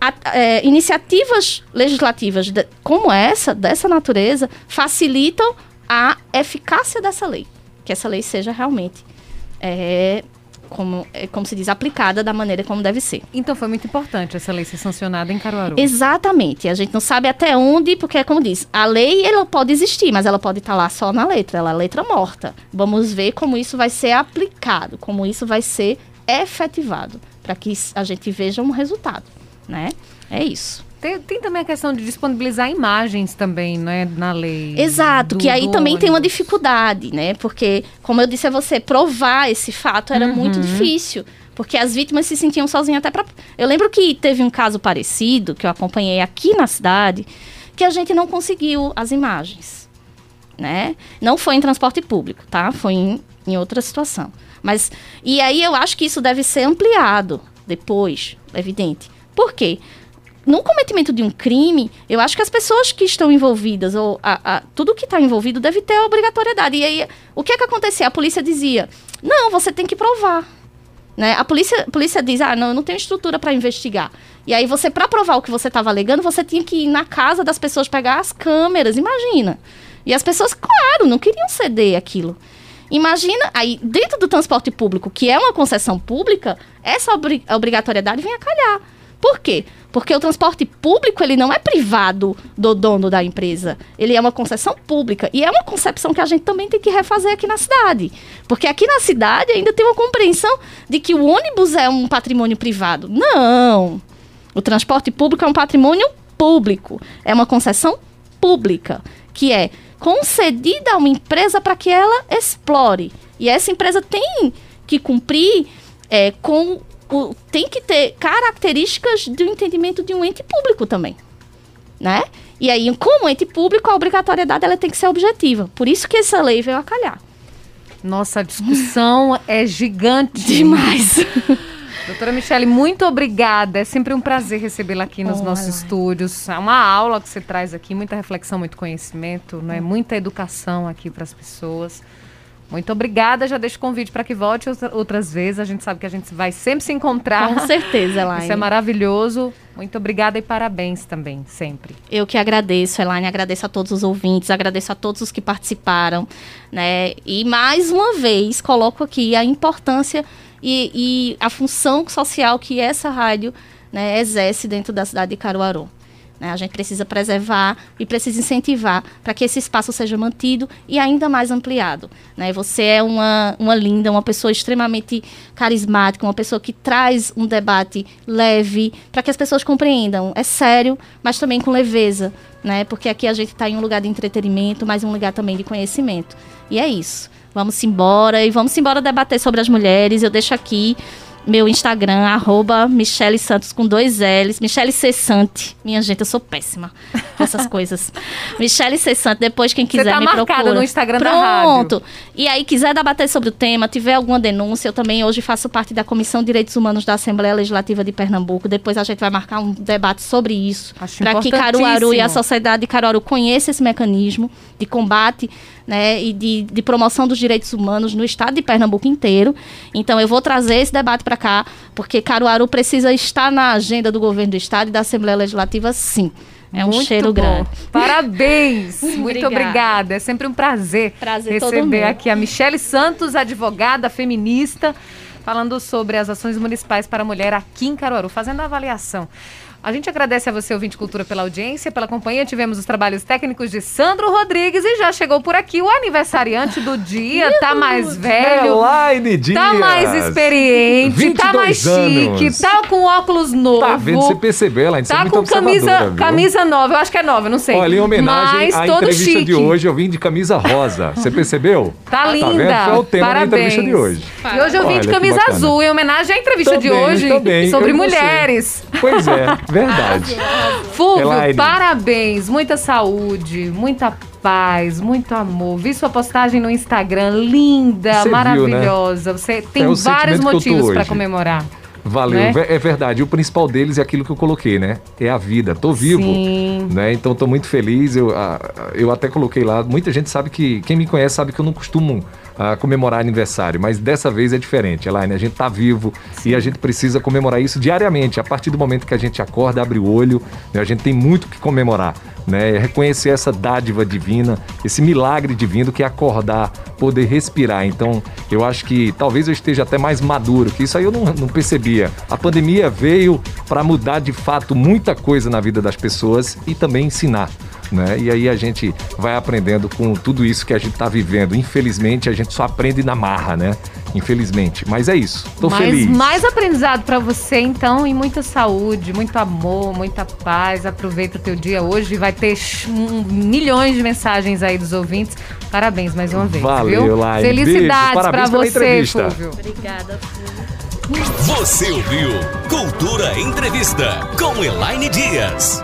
a, é, iniciativas legislativas de, como essa, dessa natureza, facilitam a eficácia dessa lei. Que essa lei seja realmente, é, como, é, como se diz, aplicada da maneira como deve ser. Então foi muito importante essa lei ser sancionada em Caruaru. Exatamente. A gente não sabe até onde, porque, como diz, a lei ela pode existir, mas ela pode estar lá só na letra, ela é letra morta. Vamos ver como isso vai ser aplicado, como isso vai ser efetivado, para que a gente veja um resultado, né? É isso. Tem, tem, também a questão de disponibilizar imagens também, né, na lei. Exato, do, que aí também ônibus. tem uma dificuldade, né? Porque, como eu disse a você, provar esse fato era uhum. muito difícil. Porque as vítimas se sentiam sozinhas até para. Eu lembro que teve um caso parecido, que eu acompanhei aqui na cidade, que a gente não conseguiu as imagens. Né? Não foi em transporte público, tá? Foi em, em outra situação. Mas. E aí eu acho que isso deve ser ampliado depois, evidente. Por quê? No cometimento de um crime, eu acho que as pessoas que estão envolvidas, ou a, a, tudo que está envolvido, deve ter obrigatoriedade. E aí, o que é que acontecia? A polícia dizia: não, você tem que provar. Né? A polícia, polícia diz: ah, não, eu não tenho estrutura para investigar. E aí, você, para provar o que você estava alegando, você tinha que ir na casa das pessoas pegar as câmeras, imagina. E as pessoas, claro, não queriam ceder aquilo. Imagina, aí, dentro do transporte público, que é uma concessão pública, essa obri obrigatoriedade vem a calhar. Por quê? Porque o transporte público, ele não é privado do dono da empresa. Ele é uma concessão pública. E é uma concepção que a gente também tem que refazer aqui na cidade. Porque aqui na cidade ainda tem uma compreensão de que o ônibus é um patrimônio privado. Não! O transporte público é um patrimônio público. É uma concessão pública, que é concedida a uma empresa para que ela explore. E essa empresa tem que cumprir é, com o, tem que ter características do entendimento de um ente público também, né? E aí, como ente público, a obrigatoriedade ela tem que ser objetiva. Por isso que essa lei veio a calhar. Nossa, a discussão é gigante. Demais. Doutora Michele, muito obrigada. É sempre um prazer recebê-la aqui nos nossos estúdios. É uma aula que você traz aqui, muita reflexão, muito conhecimento, né? muita educação aqui para as pessoas. Muito obrigada. Já deixo o convite para que volte outras vezes. A gente sabe que a gente vai sempre se encontrar. Com certeza, Elaine. Isso é maravilhoso. Muito obrigada e parabéns também, sempre. Eu que agradeço, Elaine. Agradeço a todos os ouvintes, agradeço a todos os que participaram. Né? E mais uma vez coloco aqui a importância e, e a função social que essa rádio né, exerce dentro da cidade de Caruaru. Né? A gente precisa preservar e precisa incentivar para que esse espaço seja mantido e ainda mais ampliado. Né? Você é uma, uma linda, uma pessoa extremamente carismática, uma pessoa que traz um debate leve para que as pessoas compreendam. É sério, mas também com leveza, né? porque aqui a gente está em um lugar de entretenimento, mas um lugar também de conhecimento. E é isso. Vamos embora e vamos embora debater sobre as mulheres. Eu deixo aqui meu Instagram, arroba Michele Santos com dois L's. Michele Cessante. Minha gente, eu sou péssima com essas coisas. Michele Cessante, depois quem quiser Você tá me procura. no Instagram Pronto. da rádio. Pronto. E aí, quiser debater sobre o tema, tiver alguma denúncia, eu também hoje faço parte da Comissão de Direitos Humanos da Assembleia Legislativa de Pernambuco. Depois a gente vai marcar um debate sobre isso. Para que Caruaru e a sociedade de Caruaru conheçam esse mecanismo de combate né, e de, de promoção dos direitos humanos no estado de Pernambuco inteiro. Então, eu vou trazer esse debate para cá, porque Caruaru precisa estar na agenda do governo do estado e da Assembleia Legislativa, sim. É um Muito cheiro bom. grande. Parabéns! Muito obrigada. É sempre um prazer, prazer receber aqui a Michele Santos, advogada feminista, falando sobre as ações municipais para a mulher aqui em Caruaru, fazendo a avaliação. A gente agradece a você, ouvinte Cultura, pela audiência, pela companhia. Tivemos os trabalhos técnicos de Sandro Rodrigues e já chegou por aqui o aniversariante do dia. tá mais velho. Elaine Dias. Tá mais experiente, tá 22 mais chique, anos. tá com óculos novo. Tá vendo? Você percebeu, Elaine? É Tá com camisa, camisa nova, eu acho que é nova, não sei. Olha, em homenagem Mas à entrevista chique. de hoje, eu vim de camisa rosa. Você percebeu? Tá linda. vendo? Foi o tema Parabéns. da entrevista de hoje. E hoje eu vim Olha de camisa azul, em homenagem à entrevista de Também, hoje também, sobre mulheres. Pois é, verdade. Fulvio, Elaine. parabéns, muita saúde, muita paz, muito amor. Vi sua postagem no Instagram, linda, Você viu, né? maravilhosa. Você tem É vários motivos para comemorar. Valeu, Né? É verdade. O principal deles é aquilo que eu coloquei, né? É a vida. Tô vivo, Sim. né? Então tô muito feliz. Eu, eu até coloquei lá. Muita gente sabe que quem me conhece sabe que eu não costumo comemorar aniversário, mas dessa vez é diferente, Elaine. A gente tá vivo e a gente precisa comemorar isso diariamente. A partir do momento que a gente acorda, abre o olho, né? a gente tem muito que comemorar, né? Reconhecer essa dádiva divina, esse milagre divino que é acordar, poder respirar. Então, eu acho que talvez eu esteja até mais maduro, que isso aí eu não, não percebia. A pandemia veio para mudar de fato muita coisa na vida das pessoas e também ensinar. Né? E aí a gente vai aprendendo com tudo isso que a gente está vivendo. Infelizmente, a gente só aprende na marra, né? Infelizmente. Mas é isso. Tô Mas feliz. mais aprendizado para você, então, e muita saúde, muito amor, muita paz. Aproveita o teu dia hoje. Vai ter um- milhões de mensagens aí dos ouvintes. Parabéns mais uma vez, Valeu, viu? Laine. Felicidades Beijo, para parabéns pela você, entrevista. Fulvio. Obrigada, Você ouviu Cultura Entrevista com Elaine Dias.